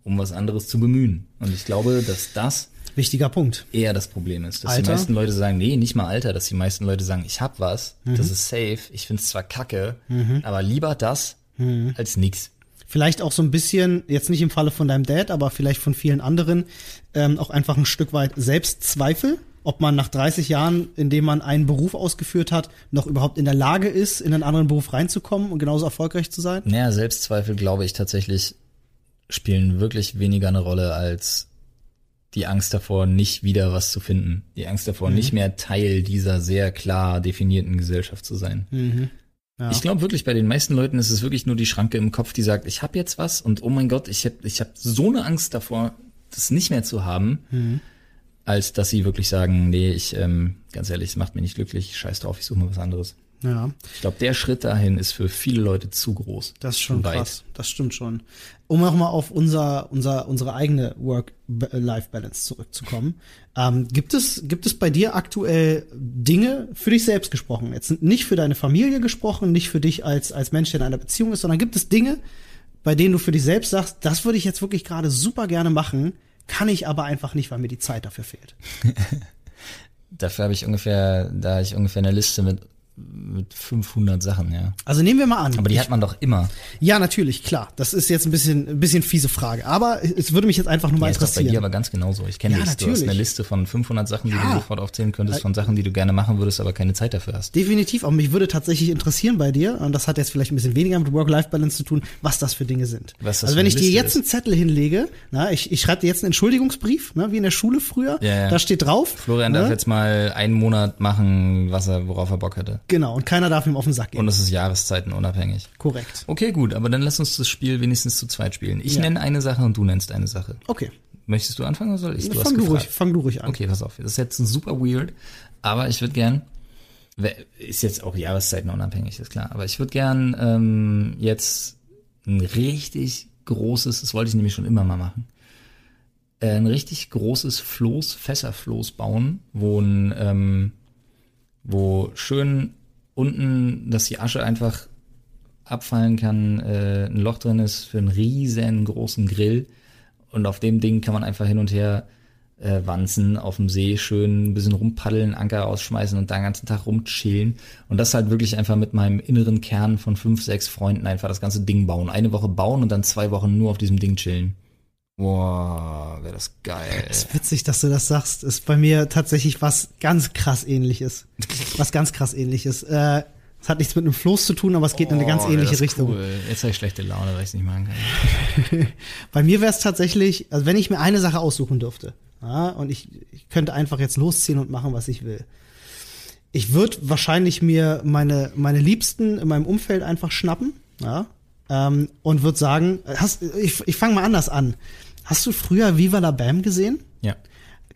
um was anderes zu bemühen. Und ich glaube, dass das Wichtiger Punkt. eher das Problem ist. Dass die Alter? meisten Leute sagen, nee, nicht mal Alter, dass die meisten Leute sagen, ich hab was, Mhm. das ist safe, ich find's zwar kacke, aber lieber das Mhm. als nix. Vielleicht auch so ein bisschen, jetzt nicht im Falle von deinem Dad, aber vielleicht von vielen anderen, ähm, auch einfach ein Stück weit Selbstzweifel, ob man nach 30 Jahren, in dem man einen Beruf ausgeführt hat, noch überhaupt in der Lage ist, in einen anderen Beruf reinzukommen und genauso erfolgreich zu sein. Naja, Selbstzweifel, glaube ich, tatsächlich spielen wirklich weniger eine Rolle als die Angst davor, nicht wieder was zu finden. Die Angst davor, Mhm. nicht mehr Teil dieser sehr klar definierten Gesellschaft zu sein. Mhm. Ja. Ich glaube wirklich, bei den meisten Leuten ist es wirklich nur die Schranke im Kopf, die sagt, ich habe jetzt was und oh mein Gott, ich habe ich hab so eine Angst davor, das nicht mehr zu haben, Mhm. Als dass sie wirklich sagen, nee, ich, ähm, ganz ehrlich, es macht mich nicht glücklich, scheiß drauf, ich suche mir was anderes. ja, Ich glaube, der Schritt dahin ist für viele Leute zu groß. das ist schon krass. Das stimmt schon. Um nochmal auf unser, unser, unsere eigene Work-Life-Balance zurückzukommen. Ähm, gibt es, gibt es bei dir aktuell Dinge für dich selbst gesprochen? Jetzt nicht für deine Familie gesprochen, nicht für dich als, als Mensch, der in einer Beziehung ist, sondern gibt es Dinge, bei denen du für dich selbst sagst, das würde ich jetzt wirklich gerade super gerne machen, kann ich aber einfach nicht, weil mir die Zeit dafür fehlt. Dafür habe ich ungefähr, da habe ich ungefähr eine Liste mit, mit 500 Sachen, ja. Also nehmen wir mal an. Aber die ich, hat man doch immer. ja, natürlich, klar. Das ist jetzt ein bisschen, ein bisschen fiese Frage. Aber es würde mich jetzt einfach nur mal Die ist doch bei dir interessieren. aber ganz genauso. Ich kenne Ja, dich. Du hast natürlich. eine Liste von 500 Sachen, die Ja. du sofort aufzählen könntest, von Sachen, die du gerne machen würdest, aber keine Zeit dafür hast. Definitiv, aber mich würde tatsächlich interessieren bei dir, und das hat jetzt vielleicht ein bisschen weniger mit Work-Life-Balance zu tun, was das für Dinge sind. Was das also wenn ich dir Liste jetzt ist. einen Zettel hinlege, na, ich, ich schreibe dir jetzt einen Entschuldigungsbrief, ne, wie in der Schule früher, Ja, ja. da steht drauf. Florian ne, darf jetzt mal einen Monat machen, was er, worauf er Bock hätte. Genau, und keiner darf ihm auf den Sack gehen. Und es ist Jahreszeiten unabhängig. Korrekt. Okay, gut, aber dann lass uns das Spiel wenigstens zu zweit spielen. Ich Ja. nenne eine Sache und du nennst eine Sache. Okay. Möchtest du anfangen oder soll ich? Du fang, du ruhig, fang du ruhig an. Okay, pass auf. Das ist jetzt super weird, aber ich würde gern, ist jetzt auch Jahreszeiten unabhängig, ist klar, aber ich würde gern ähm, jetzt ein richtig großes, das wollte ich nämlich schon immer mal machen, äh, ein richtig großes Floß, Fässerfloß bauen, wo ein, ähm, wo schön unten, dass die Asche einfach abfallen kann, äh, ein Loch drin ist für einen riesengroßen Grill und auf dem Ding kann man einfach hin und her äh, wanzen auf dem See, schön ein bisschen rumpaddeln, Anker ausschmeißen und da den ganzen Tag rumchillen und das halt wirklich einfach mit meinem inneren Kern von fünf, sechs Freunden einfach das ganze Ding bauen. Eine Woche bauen und dann zwei Wochen nur auf diesem Ding chillen. Boah, wäre das geil. ist witzig, dass du das sagst. Ist bei mir tatsächlich was ganz krass ähnliches. Was ganz krass ähnliches. Äh, es hat nichts mit einem Floß zu tun, aber es geht in eine ganz Oh, ähnliche Richtung. Cool. Jetzt habe ich schlechte Laune, weil ich es nicht machen kann. Bei mir wäre es tatsächlich, also wenn ich mir eine Sache aussuchen dürfte, ja, und ich, ich könnte einfach jetzt losziehen und machen, was ich will. Ich würde wahrscheinlich mir meine, meine Liebsten in meinem Umfeld einfach schnappen, ja, ähm, und würde sagen, hast, ich, ich fange mal anders an. Hast du früher Viva la Bam gesehen? Ja.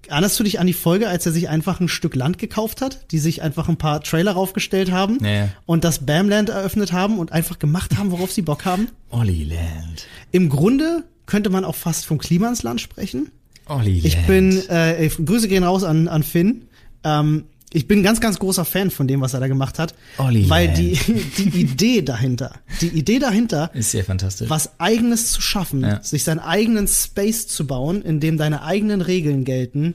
Erinnerst du dich an die Folge, als er sich einfach ein Stück Land gekauft hat, die sich einfach ein paar Trailer raufgestellt haben Ja, und das Bamland eröffnet haben und einfach gemacht haben, worauf sie Bock haben? Olli Land. Im Grunde könnte man auch fast vom Klima ins Land sprechen. Olli Ich bin, äh, Grüße gehen raus an, an Finn. Ähm, ich bin ein ganz, ganz großer Fan von dem, was er da gemacht hat. Olli weil die, die Idee dahinter, die Idee dahinter, Ist sehr fantastisch. was eigenes zu schaffen, Ja. sich seinen eigenen Space zu bauen, in dem deine eigenen Regeln gelten,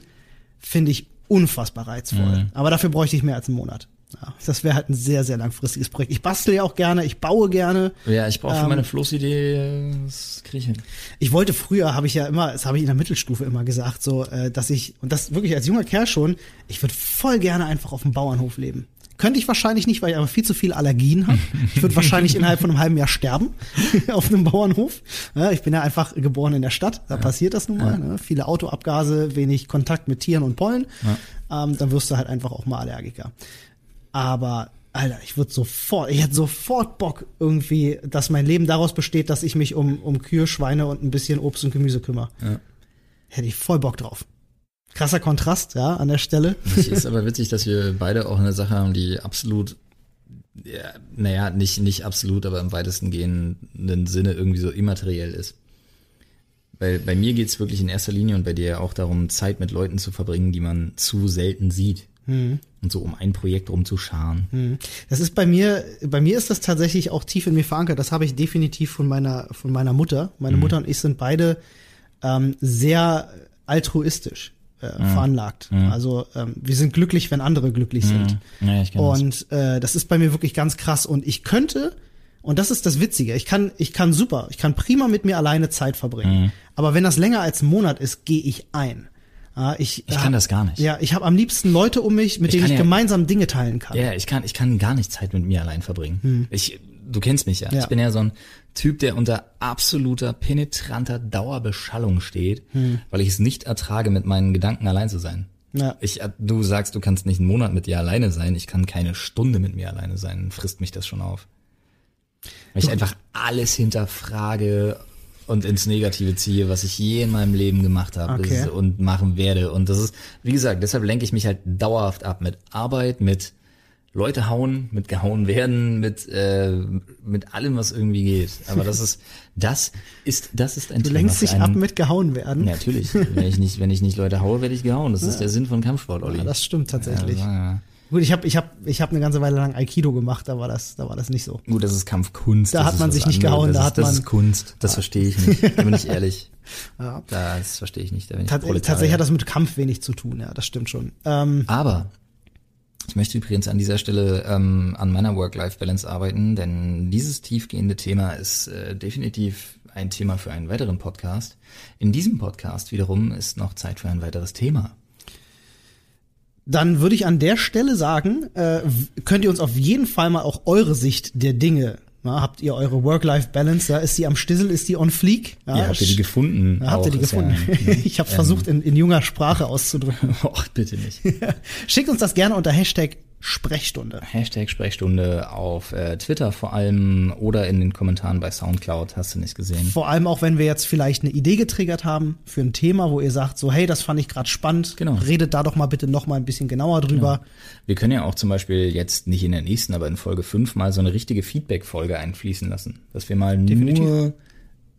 finde ich unfassbar reizvoll. Mhm. Aber dafür bräuchte ich mehr als einen Monat. Ja, das wäre halt ein sehr, sehr langfristiges Projekt. Ich bastel ja auch gerne, ich baue gerne. Ja, ich brauche für Ähm, meine Floßidee, das kriege ich hin. Ich wollte früher, habe ich ja immer, das habe ich in der Mittelstufe immer gesagt, so, äh, dass ich, und das wirklich als junger Kerl schon, ich würde voll gerne einfach auf dem Bauernhof leben. Könnte ich wahrscheinlich nicht, weil ich aber viel zu viele Allergien habe. Ich würde wahrscheinlich innerhalb von einem halben Jahr sterben auf einem Bauernhof. Ja, ich bin ja einfach geboren in der Stadt, da passiert das nun mal. Ne? Viele Autoabgase, wenig Kontakt mit Tieren und Pollen. Ähm, dann wirst du halt einfach auch mal Allergiker. Aber Alter, ich würde sofort, ich hätte sofort Bock irgendwie, dass mein Leben daraus besteht, dass ich mich um, um Kühe, Schweine und ein bisschen Obst und Gemüse kümmere. Ja. Hätte ich voll Bock drauf. Krasser Kontrast, ja, an der Stelle. Es ist aber witzig, dass wir beide auch eine Sache haben, die absolut, ja, naja, nicht, nicht absolut, aber im weitesten gehenden Sinne irgendwie so immateriell ist. Weil bei mir geht's wirklich in erster Linie und bei dir auch darum, Zeit mit Leuten zu verbringen, die man zu selten sieht. Und so um ein Projekt rumzuscharen. Das ist bei mir, bei mir ist das tatsächlich auch tief in mir verankert. Das habe ich definitiv von meiner, von meiner Mutter. Meine Mutter und ich sind beide ähm, sehr altruistisch äh, veranlagt. Also ähm, wir sind glücklich, wenn andere glücklich sind. Ja. Und äh, das ist bei mir wirklich ganz krass. Und ich könnte, und das ist das Witzige, ich kann, ich kann super, ich kann prima mit mir alleine Zeit verbringen. Aber wenn das länger als ein Monat ist, gehe ich ein. Ich, Ich kann das gar nicht. Ja, ich habe am liebsten Leute um mich, mit Ich denen ich ja- gemeinsam Dinge teilen kann. Ja, ich kann, ich kann gar nicht Zeit mit mir allein verbringen. Ich, du kennst mich ja. Ja. Ich bin ja so ein Typ, der unter absoluter, penetranter Dauerbeschallung steht, weil ich es nicht ertrage, mit meinen Gedanken allein zu sein. Ja. Ich, du sagst, du kannst nicht einen Monat mit dir alleine sein. Ich kann keine Stunde mit mir alleine sein. Frisst mich das schon auf. Weil ich einfach alles hinterfrage und ins Negative ziehe, was ich je in meinem Leben gemacht habe Okay. Und machen werde. Und das ist, wie gesagt, deshalb lenke ich mich halt dauerhaft ab mit Arbeit, mit Leute hauen, mit gehauen werden, mit äh, mit allem, was irgendwie geht. Aber das ist, das ist, das ist ein Du Thema lenkst dich ab mit gehauen werden. Ja, Natürlich. wenn ich nicht, wenn ich nicht Leute haue, werde ich gehauen. Das ist der Sinn von Kampfsport, Olli. Ja, das stimmt tatsächlich. Ja, ja. Gut, ich habe ich hab, ich hab eine ganze Weile lang Aikido gemacht, da war das, da war das nicht so. Gut, das ist Kampfkunst. Da das hat ist man sich nicht gehauen, das da ist, hat das man- ist Kunst. Das verstehe ich nicht. Da bin ich ehrlich. Ja. Das verstehe ich nicht. Da bin ich Tat, Proletarier. tatsächlich hat das mit Kampf wenig zu tun, ja, das stimmt schon. Ähm, Aber ich möchte übrigens an dieser Stelle ähm, an meiner Work-Life-Balance arbeiten, denn dieses tiefgehende Thema ist äh, definitiv ein Thema für einen weiteren Podcast. In diesem Podcast wiederum ist noch Zeit für ein weiteres Thema. Dann würde ich an der Stelle sagen, äh, könnt ihr uns auf jeden Fall mal auch eure Sicht der Dinge, na, habt ihr eure Work-Life-Balance, ja, ist die am Stissel, ist die on fleek? Ja, Ja, habt ihr die gefunden? Ja, habt ihr die Ist ja, gefunden? ne? ich habe versucht, in, in junger Sprache auszudrücken. Och, bitte nicht. Schickt uns das gerne unter Hashtag Sprechstunde. Hashtag Sprechstunde auf äh, Twitter vor allem oder in den Kommentaren bei Soundcloud, hast du nicht gesehen. Vor allem auch, wenn wir jetzt vielleicht eine Idee getriggert haben für ein Thema, wo ihr sagt, so, hey, das fand ich gerade spannend. Genau. Redet da doch mal bitte noch mal ein bisschen genauer drüber. Wir können ja auch zum Beispiel jetzt nicht in der nächsten, aber in Folge 5 mal so eine richtige Feedback-Folge einfließen lassen. Dass wir mal Definitiv. nur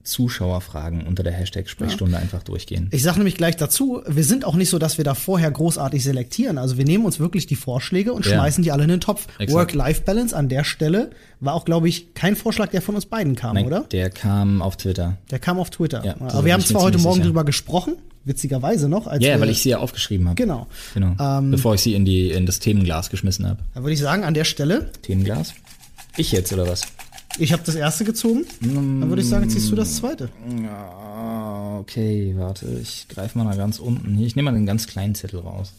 Zuschauerfragen unter der Hashtag Sprechstunde einfach durchgehen. Ich sage nämlich gleich dazu, wir sind auch nicht so, dass wir da vorher großartig selektieren. Also wir nehmen uns wirklich die Vorschläge und Ja. schmeißen die alle in den Topf. Work-Life-Balance an der Stelle war auch, glaube ich, kein Vorschlag, der von uns beiden kam, Nein, oder? der kam auf Twitter. Der kam auf Twitter. Ja, Aber wir haben zwar heute Morgen sicher. drüber gesprochen, witzigerweise noch. Als Ja, wir, weil ich sie ja aufgeschrieben habe. Genau. Genau. Ähm, Bevor ich sie in die in das Themenglas geschmissen habe. Da würde ich sagen, an der Stelle, Themenglas? Ich jetzt oder was? Ich habe das erste gezogen, dann würde ich sagen, ziehst du das zweite. Ja, okay, warte, ich greife mal nach ganz unten. Hier, ich nehme mal einen ganz kleinen Zettel raus.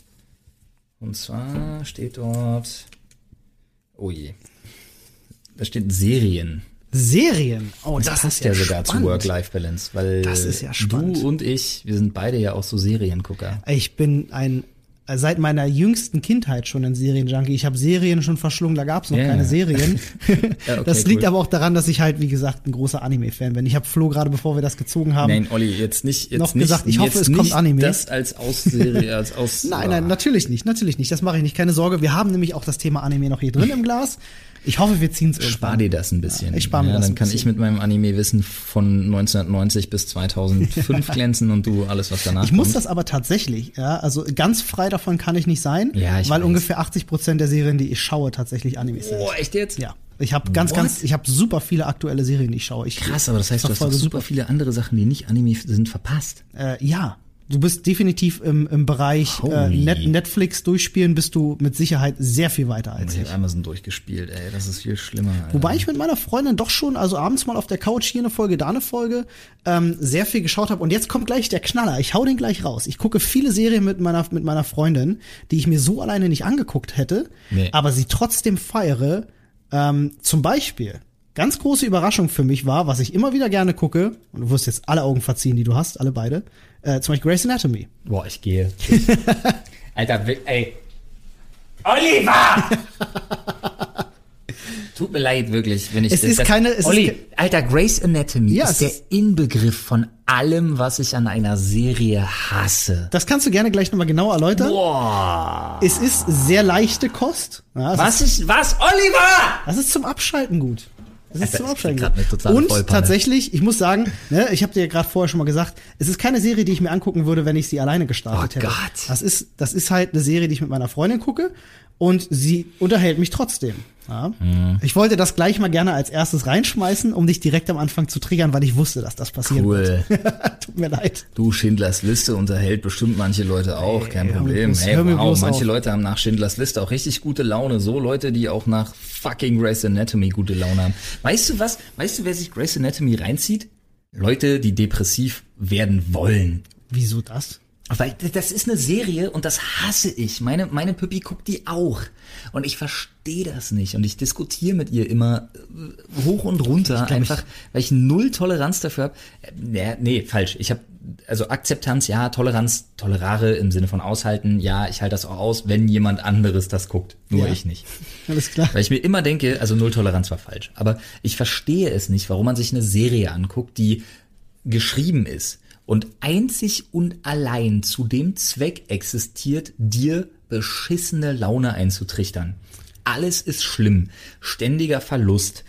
Und zwar steht dort. Oh je. Da steht Serien. Serien. Oh, das, Das, ist passt ja ja sogar spannend. zu Work-Life-Balance, weil Das ist ja spannend. du und ich, wir sind beide ja auch so Seriengucker. Ich bin ein seit meiner jüngsten Kindheit schon ein Serienjunkie. Ich habe Serien schon verschlungen, da gab's noch Ja. keine Serien. Ja, okay, das liegt cool. aber auch daran, dass ich halt, wie gesagt, ein großer Anime-Fan bin. Ich habe Flo gerade, bevor wir das gezogen haben, Nein, Olli, jetzt nicht, jetzt Noch nicht, gesagt, ich hoffe, es kommt Anime. Das als Ausserie, als aus. Nein, nein, natürlich nicht, natürlich nicht. Das mache ich nicht. Keine Sorge. Wir haben nämlich auch das Thema Anime noch hier drin im Glas. Ich hoffe, wir ziehen es Spar dir das ein bisschen. Ja, ich spar mir das Dann kann ich bisschen. mit meinem Anime-Wissen von 1990 bis 2005 glänzen und du alles, was danach Ich muss kommt. das aber tatsächlich, ja, also ganz frei davon kann ich nicht sein, Ja, ich weil weiß. ungefähr 80 Prozent der Serien, die ich schaue, tatsächlich Animes sind. Oh, echt jetzt? Ja, ich habe ganz, What? ganz, ich habe super viele aktuelle Serien, die ich schaue. Ich Krass, aber das heißt, du hast super viele andere Sachen, die nicht Anime sind, verpasst. Äh, ja, du bist definitiv im, im Bereich äh. Net Netflix durchspielen, bist du mit Sicherheit sehr viel weiter als Ich ich. habe Amazon durchgespielt, ey, das ist viel schlimmer. Alter. Wobei ich mit meiner Freundin doch schon, also abends mal auf der Couch hier eine Folge, da eine Folge, ähm, sehr viel geschaut habe. Und jetzt kommt gleich der Knaller. Ich hau den gleich raus. Ich gucke viele Serien mit meiner, mit meiner Freundin, die ich mir so alleine nicht angeguckt hätte, Nee. aber sie trotzdem feiere. Ähm, zum Beispiel, ganz große Überraschung für mich war, was ich immer wieder gerne gucke, und du wirst jetzt alle Augen verziehen, die du hast, alle beide, äh, zum Beispiel Grey's Anatomy. Boah, ich gehe. Alter, ey. Oliver! Tut mir leid, wirklich, wenn ich Es ist keine- es ist Olli, ke- Alter, Grace Anatomy Ja, ist der ist- Inbegriff von allem, was ich an einer Serie hasse. Das kannst du gerne gleich nochmal genau erläutern. Boah. Es ist sehr leichte Kost. Ja, Was ist, was, Oliver? Das ist zum Abschalten gut. Das ist zum Abschalten Und Vollpanne. tatsächlich, ich muss sagen, ne, ich habe dir gerade vorher schon mal gesagt, es ist keine Serie, die ich mir angucken würde, wenn ich sie alleine gestartet Oh hätte. Gott. Das ist, das ist halt eine Serie, die ich mit meiner Freundin gucke und sie unterhält mich trotzdem. Ja. Mhm. Ich wollte das gleich mal gerne als erstes reinschmeißen, um dich direkt am Anfang zu triggern, weil ich wusste, dass das passieren Cool. wird. Tut mir leid. Du, Schindlers Liste unterhält bestimmt manche Leute auch, kein mir Problem. bloß- Hey, hör mir wow, manche auf. Leute haben nach Schindlers Liste auch richtig gute Laune. So Leute, die auch nach fucking Grey's Anatomy gute Laune haben. Weißt du was? Weißt du, wer sich Grey's Anatomy reinzieht? Leute, die depressiv werden wollen. Wieso das? Weil das ist eine Serie und das hasse ich. Meine, meine Püppi guckt die auch. Und ich verstehe das nicht. Und ich diskutiere mit ihr immer äh, hoch und runter, einfach, weil ich null Toleranz dafür habe. Nee, nee, falsch. Ich habe also Akzeptanz, ja, Toleranz, tolerare im Sinne von aushalten, ja, ich halte das auch aus, wenn jemand anderes das guckt. Nur Ja. ich nicht. Alles klar. Weil ich mir immer denke, also Null Toleranz war falsch. Aber ich verstehe es nicht, warum man sich eine Serie anguckt, die geschrieben ist und einzig und allein zu dem Zweck existiert, dir beschissene Laune einzutrichtern. Alles ist schlimm. Ständiger Verlust.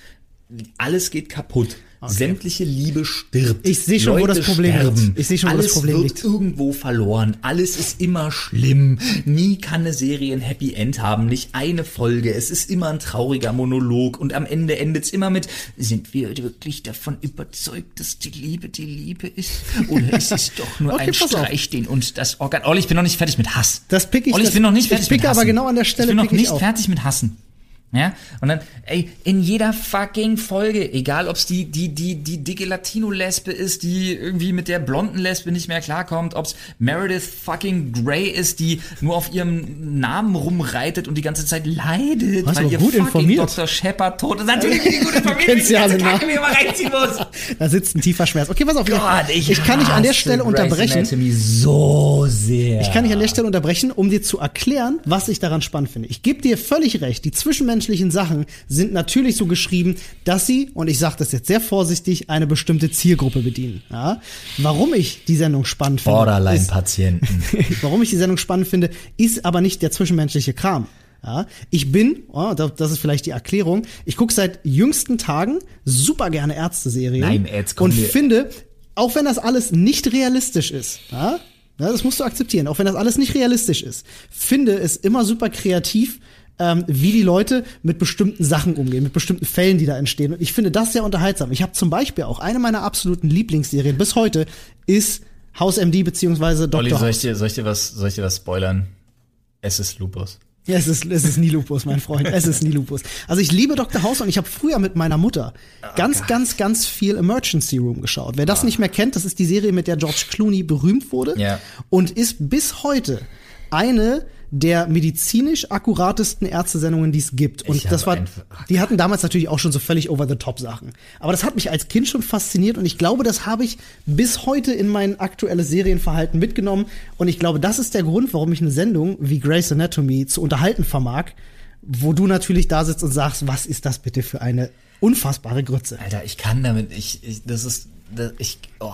Alles geht kaputt. Sämtliche Liebe stirbt. Ich seh schon, wo Leute das Problem sterben. liegt. Ich seh schon, wo Alles das Problem wird liegt. irgendwo verloren. Alles ist immer schlimm. Nie kann eine Serie ein Happy End haben. Nicht eine Folge. Es ist immer ein trauriger Monolog. Und am Ende endet's immer mit, sind wir wirklich davon überzeugt, dass die Liebe die Liebe ist? Oder ist es doch nur Okay, ein. Streich, den uns das Organ... Olli, ich bin noch nicht fertig mit Hass. Das pick ich- Olli, ich das- bin noch nicht ich fertig picke mit Hassen. aber genau an der Stelle Ich bin noch pick ich nicht fertig mit Hassen. Ja, und dann, ey, in jeder fucking Folge, egal ob's die, die, die, die dicke Latino-Lesbe ist, die irgendwie mit der blonden Lesbe nicht mehr klarkommt, ob's Meredith fucking Grey ist, die nur auf ihrem Namen rumreitet und die ganze Zeit leidet, Warst weil ihr gut fucking informiert. Dr. Shepard tot ist. Natürlich bin ich gut informiert, kennst wenn ja ich die ganze Kacke mir mal reinziehen muss. Da sitzt ein tiefer Schmerz. Okay, pass auf. Gott, ich, ich kann dich an der Stelle Grey's unterbrechen. So sehr. Ich kann dich an der Stelle unterbrechen, um dir zu erklären, was ich daran spannend finde. Ich gebe dir völlig recht. Die zwischenmenschlichen Sachen sind natürlich so geschrieben, dass sie, und ich sage das jetzt sehr vorsichtig, eine bestimmte Zielgruppe bedienen. Ja? Warum ich die Sendung spannend finde, Borderline-Patienten. warum ich die Sendung spannend finde, ist aber nicht der zwischenmenschliche Kram. Ja, ich bin, oh, da- das ist vielleicht die Erklärung, ich gucke seit jüngsten Tagen super gerne Ärzte-Serien Nein, jetzt und mir- finde, auch wenn das alles nicht realistisch ist, ja, das musst du akzeptieren, auch wenn das alles nicht realistisch ist, finde es immer super kreativ, ähm, wie die Leute mit bestimmten Sachen umgehen, mit bestimmten Fällen, die da entstehen. Und ich finde das sehr unterhaltsam. Ich habe zum Beispiel auch eine meiner absoluten Lieblingsserien bis heute ist Haus MD beziehungsweise Olli, Dr. soll ich House. dir, soll ich dir was, soll ich dir was spoilern? Es ist Lupus. Ja, es ist, es ist nie Lupus, mein Freund. Es ist nie Lupus. Also ich liebe Dr. House und ich habe früher mit meiner Mutter ganz, ganz, ganz viel Emergency Room geschaut. Wer das nicht mehr kennt, das ist die Serie, mit der George Clooney berühmt wurde Ja. und ist bis heute eine der medizinisch akkuratesten Ärztesendungen, die es gibt. Und Ich das war, die hatten damals natürlich auch schon so völlig over the top Sachen. Aber das hat mich als Kind schon fasziniert und ich glaube, das habe ich bis heute in mein aktuelles Serienverhalten mitgenommen. Und ich glaube, das ist der Grund, warum ich eine Sendung wie Grey's Anatomy zu unterhalten vermag, wo du natürlich da sitzt und sagst, was ist das bitte für eine unfassbare Grütze? Alter, ich kann damit, ich, ich das ist, das, ich, oh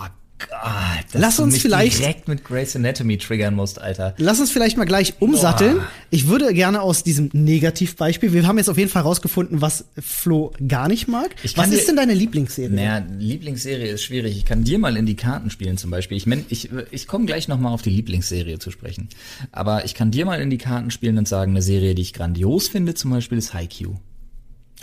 Gott, dass Lass du uns vielleicht- direkt mit Grey's Anatomy triggern musst, Alter. Lass uns vielleicht mal gleich umsatteln. Boah. Ich würde gerne aus diesem Negativbeispiel, wir haben jetzt auf jeden Fall rausgefunden, was Flo gar nicht mag. Was kann ist dir- denn deine Lieblingsserie? Naja, Lieblingsserie ist schwierig. Ich kann dir mal in die Karten spielen zum Beispiel. Ich, mein, ich, ich komme gleich nochmal auf die Lieblingsserie zu sprechen. Aber ich kann dir mal in die Karten spielen und sagen, eine Serie, die ich grandios finde, zum Beispiel ist Haikyuu.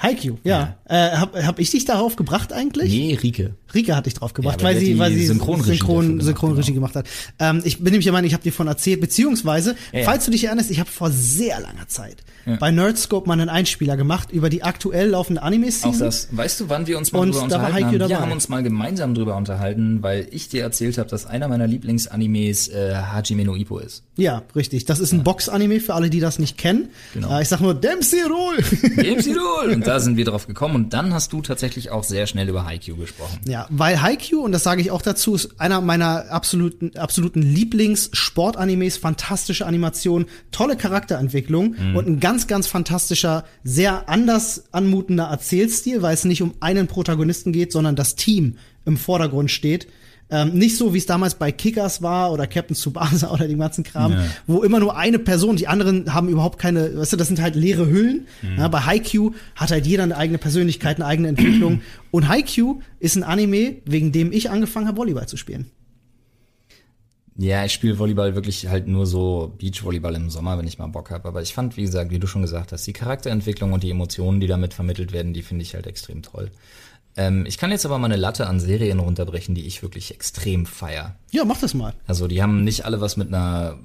Haikyuu, ja. Äh, hab, hab ich dich darauf gebracht eigentlich? Nee, Rike. Rika hat dich drauf gebracht, Ja, weil sie, weil sie Synchronregie Synchron, gemacht, Synchronregie genau. gemacht hat. Ähm, ich bin nämlich der Meinung, ich habe dir von erzählt, beziehungsweise, Ja, ja. falls du dich erinnerst, ich habe vor sehr langer Zeit bei Nerdscope mal einen Einspieler gemacht über die aktuell laufende Auch Anime-Season. das, weißt du, wann wir uns mal Und drüber unterhalten Haikyuu haben? Wir dabei. haben uns mal gemeinsam drüber unterhalten, weil ich dir erzählt habe, dass einer meiner Lieblingsanimes äh, Hajime no Ippo ist. Ja, richtig. Das ist ein Box-Anime für alle, die das nicht kennen. Genau. Äh, ich sag nur Dempsey Roll. Games Idol! Da sind wir drauf gekommen und dann hast du tatsächlich auch sehr schnell über Haikyuu gesprochen. Ja, weil Haikyuu, und das sage ich auch dazu, ist einer meiner absoluten, absoluten Lieblings-Sport-Animes, fantastische Animation, tolle Charakterentwicklung Mhm. und ein ganz, ganz fantastischer, sehr anders anmutender Erzählstil, weil es nicht um einen Protagonisten geht, sondern das Team im Vordergrund steht. Ähm, nicht so, wie es damals bei Kickers war oder Captain Tsubasa oder dem ganzen Kram, Ja. wo immer nur eine Person, die anderen haben überhaupt keine, weißt du, das sind halt leere Hüllen. Ja, bei Haikyuu hat halt jeder eine eigene Persönlichkeit, eine eigene Entwicklung. Und Haikyuu ist ein Anime, wegen dem ich angefangen habe, Volleyball zu spielen. Ja, ich spiele Volleyball wirklich halt nur so Beachvolleyball im Sommer, wenn ich mal Bock habe. Aber ich fand, wie gesagt, wie du schon gesagt hast, die Charakterentwicklung und die Emotionen, die damit vermittelt werden, die finde ich halt extrem toll. Ähm, ich kann jetzt aber mal eine Latte an Serien runterbrechen, die ich wirklich extrem feier. Ja, mach das mal. Also die haben nicht alle was mit einer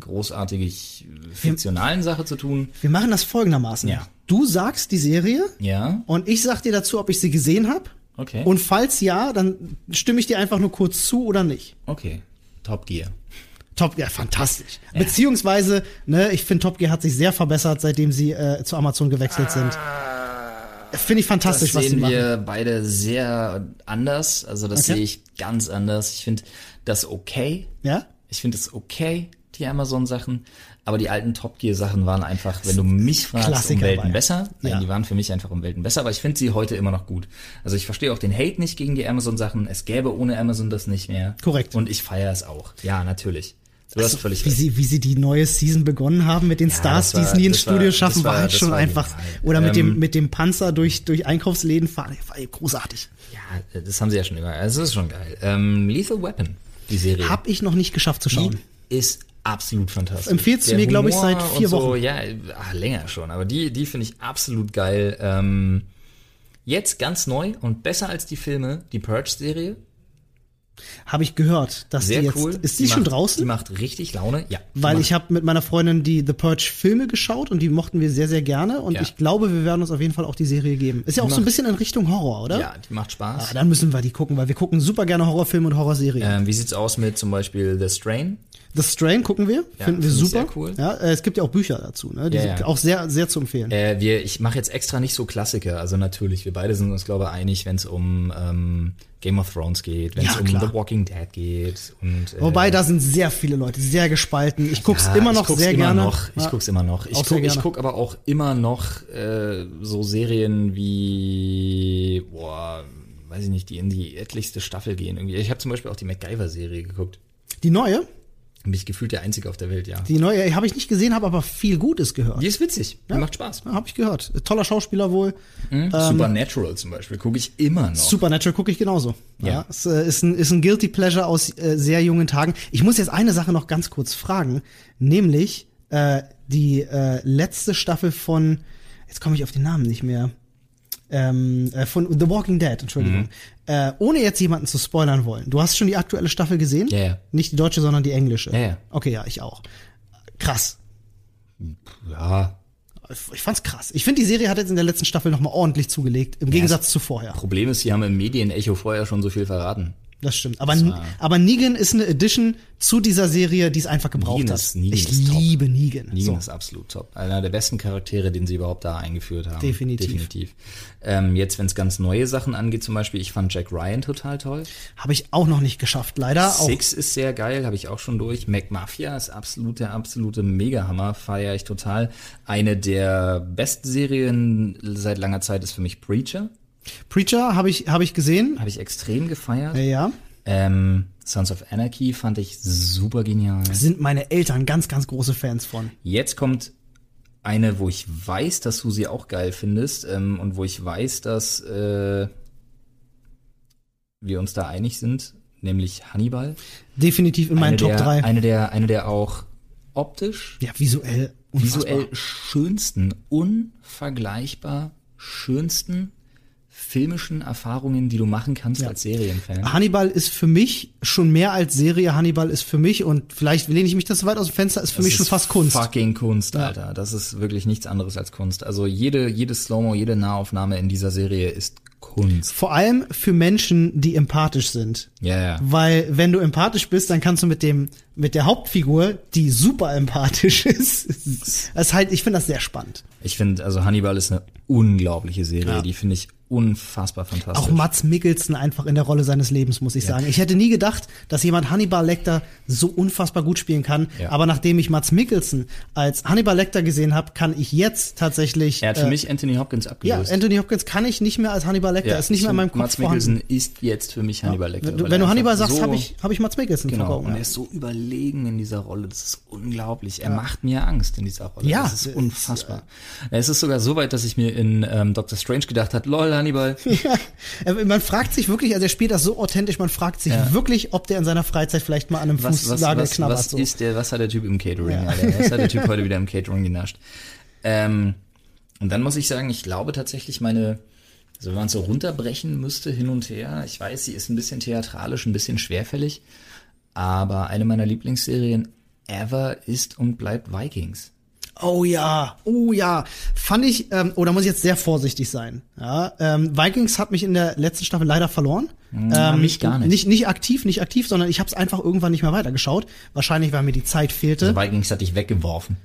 großartig fiktionalen Sache zu tun. Wir machen das folgendermaßen. Ja. Du sagst die Serie Ja, und ich sag dir dazu, ob ich sie gesehen habe. okay. Und falls ja, dann stimme ich dir einfach nur kurz zu oder nicht. okay. Top Gear. Top Gear, fantastisch. Beziehungsweise, ne, ich finde Top Gear hat sich sehr verbessert, seitdem sie äh, zu Amazon gewechselt sind. Finde ich fantastisch, das was sehen wir beide sehr anders. Also das Okay. sehe ich ganz anders. Ich finde das okay. Ja? Ich finde es okay, die Amazon-Sachen. Aber die alten Top Gear-Sachen waren einfach, wenn du mich fragst, Klassiker um Welten besser. Nein, Ja. die waren für mich einfach um Welten besser. Aber ich finde sie heute immer noch gut. Also ich verstehe auch den Hate nicht gegen die Amazon-Sachen. Es gäbe ohne Amazon das nicht mehr. Korrekt. Und ich feiere es auch. Ja, natürlich. Du hast völlig wie recht. sie, wie sie die neue Season begonnen haben mit den Stars, das war- die es nie ins das war- Studio das schaffen, war, war- halt das schon war einfach. Oder mit Ähm, dem, mit dem Panzer durch, durch Einkaufsläden fahren, war großartig. Ja, das haben sie ja schon immer. Also es ist schon geil. Ähm, Lethal Weapon, die Serie. Hab ich noch nicht geschafft zu schauen. Die ist absolut fantastisch. Empfiehlst du mir, glaub ich, seit vier so, Wochen. Ja, ach, länger schon. Aber die, die finde ich absolut geil. Ähm, jetzt ganz neu und besser als die Filme, die Purge-Serie. Habe ich gehört, dass Sehr die jetzt, cool. ist die, schon macht, draußen? Die macht richtig Laune. Ja. die Weil ich habe mit meiner Freundin die The Purge Filme geschaut und die mochten wir sehr, sehr gerne und Ja. ich glaube, wir werden uns auf jeden Fall auch die Serie geben. Ist ja auch so ein bisschen in Richtung Horror, oder? Ja, die macht Spaß. Ah, dann müssen wir die gucken, weil wir gucken super gerne Horrorfilme und Horrorserien. ähm, wie sieht's aus mit zum Beispiel The Strain? The Strain gucken wir, Ja, finden wir find super. cool. Ja, äh, es gibt ja auch Bücher dazu, ne? Die Ja, sind ja. auch sehr, sehr zu empfehlen. Äh, wir, ich mache jetzt extra nicht so Klassiker. Also natürlich, wir beide sind uns, glaube ich, einig, wenn es um ähm, Game of Thrones geht, wenn es um. The Walking Dead geht. Und, äh, Wobei, da sind sehr viele Leute sehr gespalten. Ich guck's immer noch guck's sehr immer gerne. Noch. Ich guck's immer noch. Ich guck, ich guck aber auch immer noch äh, so Serien wie, boah, weiß ich nicht, die in die etlichste Staffel gehen. Irgendwie. Ich habe zum Beispiel auch die MacGyver-Serie geguckt. Die neue, Bin ich gefühlt der Einzige auf der Welt, ja. die neue habe ich nicht gesehen, habe aber viel Gutes gehört. Die ist witzig. Die macht Spaß. Ja, habe ich gehört. Toller Schauspieler wohl. Mhm. Supernatural zum Beispiel gucke ich immer noch. Supernatural gucke ich genauso. Ja. Ja. es äh, ist, ein, ist ein Guilty Pleasure aus äh, sehr jungen Tagen. Ich muss jetzt eine Sache noch ganz kurz fragen, nämlich äh, die äh, letzte Staffel von, jetzt komme ich auf den Namen nicht mehr, ähm, äh, von The Walking Dead, Entschuldigung. Mhm. Äh, ohne jetzt jemanden zu spoilern wollen. Du hast schon die aktuelle Staffel gesehen? Ja, ja. Nicht die deutsche, sondern die englische. Ja, ja. Okay, ja, ich auch. Krass. ja, Ich fand's krass. Ich finde, die Serie hat jetzt in der letzten Staffel nochmal ordentlich zugelegt, im Gegensatz zu vorher. Problem ist, sie haben im Medienecho vorher schon so viel verraten. Das stimmt. Aber, war- aber Negan ist eine Edition zu dieser Serie, die es einfach gebraucht Negan hat. ist- Negan ich ist top. liebe Negan. Negan So. ist absolut top. Einer der besten Charaktere, den sie überhaupt da eingeführt haben. Definitiv. Definitiv. Ähm, jetzt, wenn es ganz neue Sachen angeht, zum Beispiel, ich fand Jack Ryan total toll. Habe ich auch noch nicht geschafft, leider. Auch Six ist sehr geil, habe ich auch schon durch. Mac Mafia ist absolut der absolute Megahammer, feiere ich total. Eine der besten Serien seit langer Zeit ist für mich Preacher. Preacher habe ich, habe ich gesehen. Habe ich extrem gefeiert. Ja, ja. Ähm, Sons of Anarchy fand ich super genial. Sind meine Eltern ganz, ganz große Fans von. Jetzt kommt eine, wo ich weiß, dass du sie auch geil findest ähm, und wo ich weiß, dass äh, wir uns da einig sind, nämlich Hannibal. Definitiv in meinen eine Top der, 3. Eine der, eine der auch optisch, Ja, visuell. unfassbar. visuell schönsten, unvergleichbar schönsten filmischen Erfahrungen, die du machen kannst Ja. als Serienfan. Hannibal ist für mich schon mehr als Serie. Hannibal ist für mich, und vielleicht lehne ich mich das so weit aus dem Fenster, ist für mich Das schon ist fast Kunst. Fucking Kunst, Alter. Das ist wirklich nichts anderes als Kunst. Also jede, jede Slow-Mo, jede Nahaufnahme in dieser Serie ist Kunst. Vor allem für Menschen, die empathisch sind. Ja, ja. Weil wenn du empathisch bist, dann kannst du mit dem mit der Hauptfigur, die super empathisch ist, ist halt, ich finde das sehr spannend. Ich finde, also Hannibal ist eine unglaubliche Serie. Ja. Die finde ich unfassbar fantastisch. Auch Mats Mikkelsen einfach in der Rolle seines Lebens, muss ich sagen. Ich hätte nie gedacht, dass jemand Hannibal Lecter so unfassbar gut spielen kann. Ja. Aber nachdem ich Mats Mikkelsen als Hannibal Lecter gesehen habe, kann ich jetzt tatsächlich. er hat für äh, mich Anthony Hopkins ja, abgelöst. Anthony Hopkins kann ich nicht mehr als Hannibal Lecter. ist nicht mehr in meinem Kopf Mats vorhanden. Mikkelsen ist jetzt für mich Hannibal Lecter. Wenn wenn du Hannibal sagst, so- habe ich, hab ich Mats Mikkelsen Genau, vor Augen. und ja. er ist so überlegen in dieser Rolle. Das ist unglaublich. Er macht mir Angst in dieser Rolle. Ja, das ist ist, unfassbar. es ist sogar so weit, dass ich mir in ähm, Doctor Strange gedacht hat, lol, Hannibal. Ja, äh, man fragt sich wirklich, also er spielt das so authentisch, man fragt sich Ja. wirklich, ob der in seiner Freizeit vielleicht mal an einem was, Fußnagel was, knabbert. was so. ist der, was hat der Typ im Catering, Ja. Alter? Was hat der Typ heute wieder im Catering genascht? Ähm, und dann muss ich sagen, ich glaube tatsächlich meine, also wenn man es so runterbrechen müsste, hin und her, ich weiß, sie ist ein bisschen theatralisch, ein bisschen schwerfällig, aber eine meiner Lieblingsserien ever ist und bleibt Vikings. Oh ja, oh ja. Fand ich, ähm, oh, da muss ich jetzt sehr vorsichtig sein. Ja, ähm, Vikings hat mich in der letzten Staffel leider verloren. Na, ähm, mich gar nicht. Nicht, nicht aktiv, nicht aktiv, sondern ich habe es einfach irgendwann nicht mehr weitergeschaut. Wahrscheinlich, weil mir die Zeit fehlte. Also Vikings hat dich weggeworfen.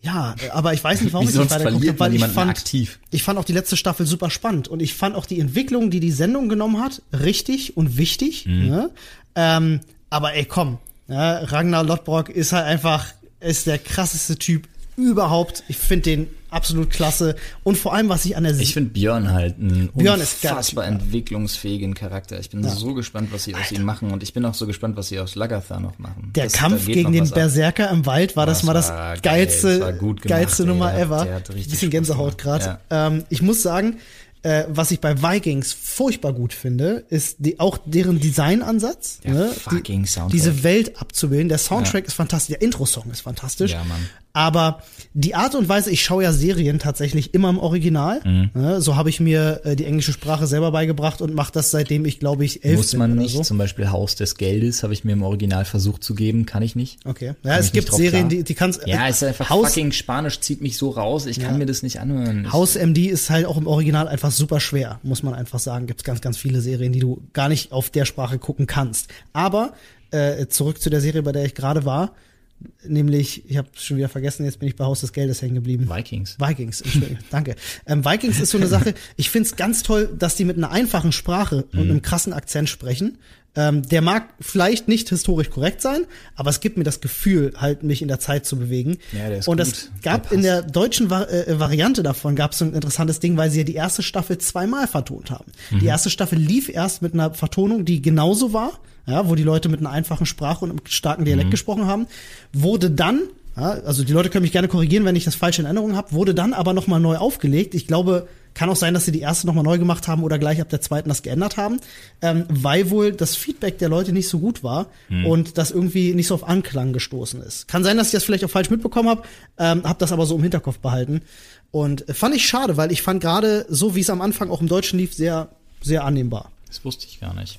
Ja, aber ich weiß nicht, warum Wie ich nicht weitergeguckt habe, weil ich fand, aktiv. ich fand auch die letzte Staffel super spannend und ich fand auch die Entwicklung, die die Sendung genommen hat, richtig und wichtig. Mhm. Ne? Ähm, aber ey, komm, ja, Ragnar Lodbrok ist halt einfach, ist der krasseste Typ überhaupt. Ich finde den absolut klasse und vor allem, was ich an der Ich finde Björn halt einen Björn ist unfassbar ja. entwicklungsfähigen Charakter. Ich bin so gespannt, was sie aus ihm machen und ich bin auch so gespannt, was sie aus Lagatha noch machen. der Das- da Kampf gegen den was ab. Berserker im Wald war das, Das mal das geil, geilste, das gemacht, geilste ey. Nummer ever. der hat richtig Bisschen Gänsehaut gerade. Ähm, ich muss sagen, äh, was ich bei Vikings furchtbar gut finde, ist die, auch deren Designansatz, ne? die, diese Welt abzubilden. Der Soundtrack ist fantastisch, der Intro-Song ist fantastisch. Ja, Mann. Aber die Art und Weise, ich schaue ja Serien tatsächlich immer im Original. Mhm. Ne? So habe ich mir äh, die englische Sprache selber beigebracht und mache das seitdem ich glaube ich elf Muss bin man nicht. so. Zum Beispiel Haus des Geldes habe ich mir im Original versucht zu geben, kann ich nicht. Okay. Ja, es ich gibt Serien, klar. die, die kannst Ja, äh, ist einfach Haus, fucking Spanisch zieht mich so raus. Ich kann Ja. mir das nicht anhören. Haus MD ist halt auch im Original einfach super schwer, muss man einfach sagen. Gibt ganz, ganz viele Serien, die du gar nicht auf der Sprache gucken kannst. Aber äh, zurück zu der Serie, bei der ich gerade war, nämlich, ich habe schon wieder vergessen, jetzt bin ich bei Haus des Geldes hängen geblieben. Vikings. Vikings, Entschuldigung, danke. Ähm, Vikings ist so eine Sache, ich find's ganz toll, dass die mit einer einfachen Sprache Mhm. und einem krassen Akzent sprechen. Ähm, der mag vielleicht nicht historisch korrekt sein, aber es gibt mir das Gefühl, halt mich in der Zeit zu bewegen. Ja, der ist und gut. es gab Der in der deutschen Va äh, Variante davon gab es so ein interessantes Ding, weil sie ja die erste Staffel zweimal vertont haben. Mhm. Die erste Staffel lief erst mit einer Vertonung, die genauso war, ja, wo die Leute mit einer einfachen Sprache und einem starken Dialekt Mhm. gesprochen haben, wurde dann ja, also die Leute können mich gerne korrigieren, wenn ich das falsch in Erinnerung habe, wurde dann aber nochmal neu aufgelegt. Ich glaube, kann auch sein, dass sie die erste nochmal neu gemacht haben oder gleich ab der zweiten das geändert haben, ähm, weil wohl das Feedback der Leute nicht so gut war und das irgendwie nicht so auf Anklang gestoßen ist. Kann sein, dass ich das vielleicht auch falsch mitbekommen habe, ähm, habe das aber so im Hinterkopf behalten. Und fand ich schade, weil ich fand gerade so, wie es am Anfang auch im Deutschen lief, sehr, sehr annehmbar. Das wusste ich gar nicht.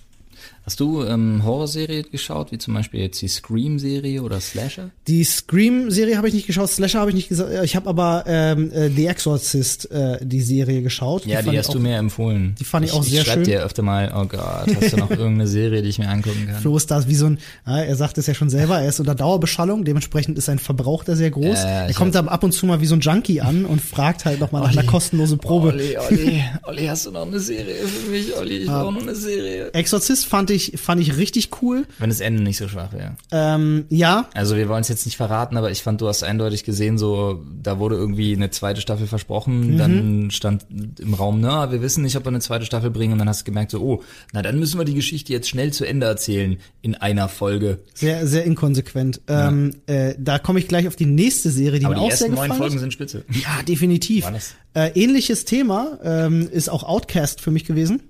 Hast du ähm, Horrorserie geschaut, wie zum Beispiel jetzt die Scream-Serie oder Slasher? Die Scream-Serie habe ich nicht geschaut, Slasher habe ich nicht gesagt. Ich habe aber ähm, äh, The Exorcist äh, die Serie geschaut. Ja, die, ich hast auch- du mir empfohlen. die fand ich auch ich sehr schreib schön. dir öfter mal, oh Gott, hast du noch irgendeine Serie, die ich mir angucken kann? Flo ist da wie so ein, ja, er sagt es ja schon selber, er ist unter Dauerbeschallung, dementsprechend ist sein Verbrauch da sehr groß. Ja, ja, er ich kommt dann ab und zu mal wie so ein Junkie an und fragt halt nochmal nach einer kostenlosen Probe. Olli, Olli, Olli, hast du noch eine Serie für mich? Olli, ich brauche noch eine Serie. Exorzist fand ich, fand ich richtig cool. Wenn das Ende nicht so schwach wäre. Ähm, ja, Also wir wollen es jetzt nicht verraten, aber ich fand, du hast eindeutig gesehen, so da wurde irgendwie eine zweite Staffel versprochen, Mhm. dann stand im Raum, na, wir wissen nicht, ob wir eine zweite Staffel bringen und dann hast du gemerkt, so, oh, na dann müssen wir die Geschichte jetzt schnell zu Ende erzählen in einer Folge. sehr, sehr inkonsequent. Ähm, äh, da komme ich gleich auf die nächste Serie, die Aber mir die auch sehr ersten neun Folgen sind spitze. Ja, definitiv. Äh, ähnliches Thema ähm, ist auch Outcast für mich gewesen.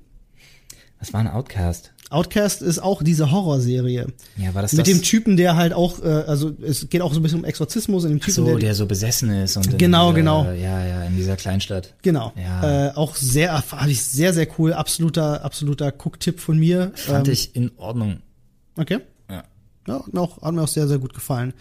Was war ein Outcast? Outcast ist auch diese Horrorserie. Ja, war das Mit das? dem Typen, der halt auch, äh, also es geht auch so ein bisschen um Exorzismus in dem Typen, so, der, der so besessen ist und in Genau, dieser, genau. Ja, ja, in dieser Kleinstadt. genau, Ja. äh, auch sehr, fand ich sehr, sehr cool, absoluter, absoluter Gucktipp von mir. Fand ähm, ich in Ordnung. Okay. Ja. Ja, hat mir auch, hat mir auch sehr, sehr gut gefallen.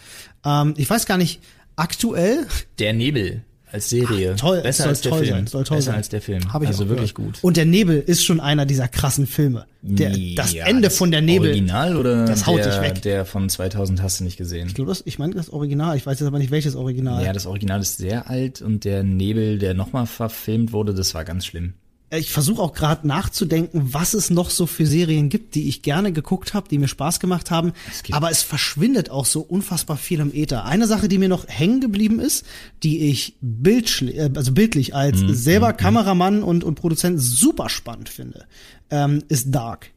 Ähm, ich weiß gar nicht, aktuell Der Nebel als Serie. Ach, toll, Besser als der toll Film. sein, soll toll Besser sein. als der Film. Habe ich also wirklich gehört. gut. Und der Nebel ist schon einer dieser krassen Filme. Der, das Ja, Ende das von der Nebel. Original oder das haut der, dich weg. der von 2000 hast du nicht gesehen? Ich glaube, das, ich meine das Original. Ich weiß jetzt aber nicht welches Original. Ja, das Original ist sehr alt und der Nebel, der nochmal verfilmt wurde, das war ganz schlimm. Ich versuche auch gerade nachzudenken, was es noch so für Serien gibt, die ich gerne geguckt habe, die mir Spaß gemacht haben. gibt- aber es verschwindet auch so unfassbar viel im Äther. Eine Sache, die mir noch hängen geblieben ist, die ich bildschli- äh, also bildlich als Mhm, selber Kameramann und, und Produzent super spannend finde, ähm, ist Dark.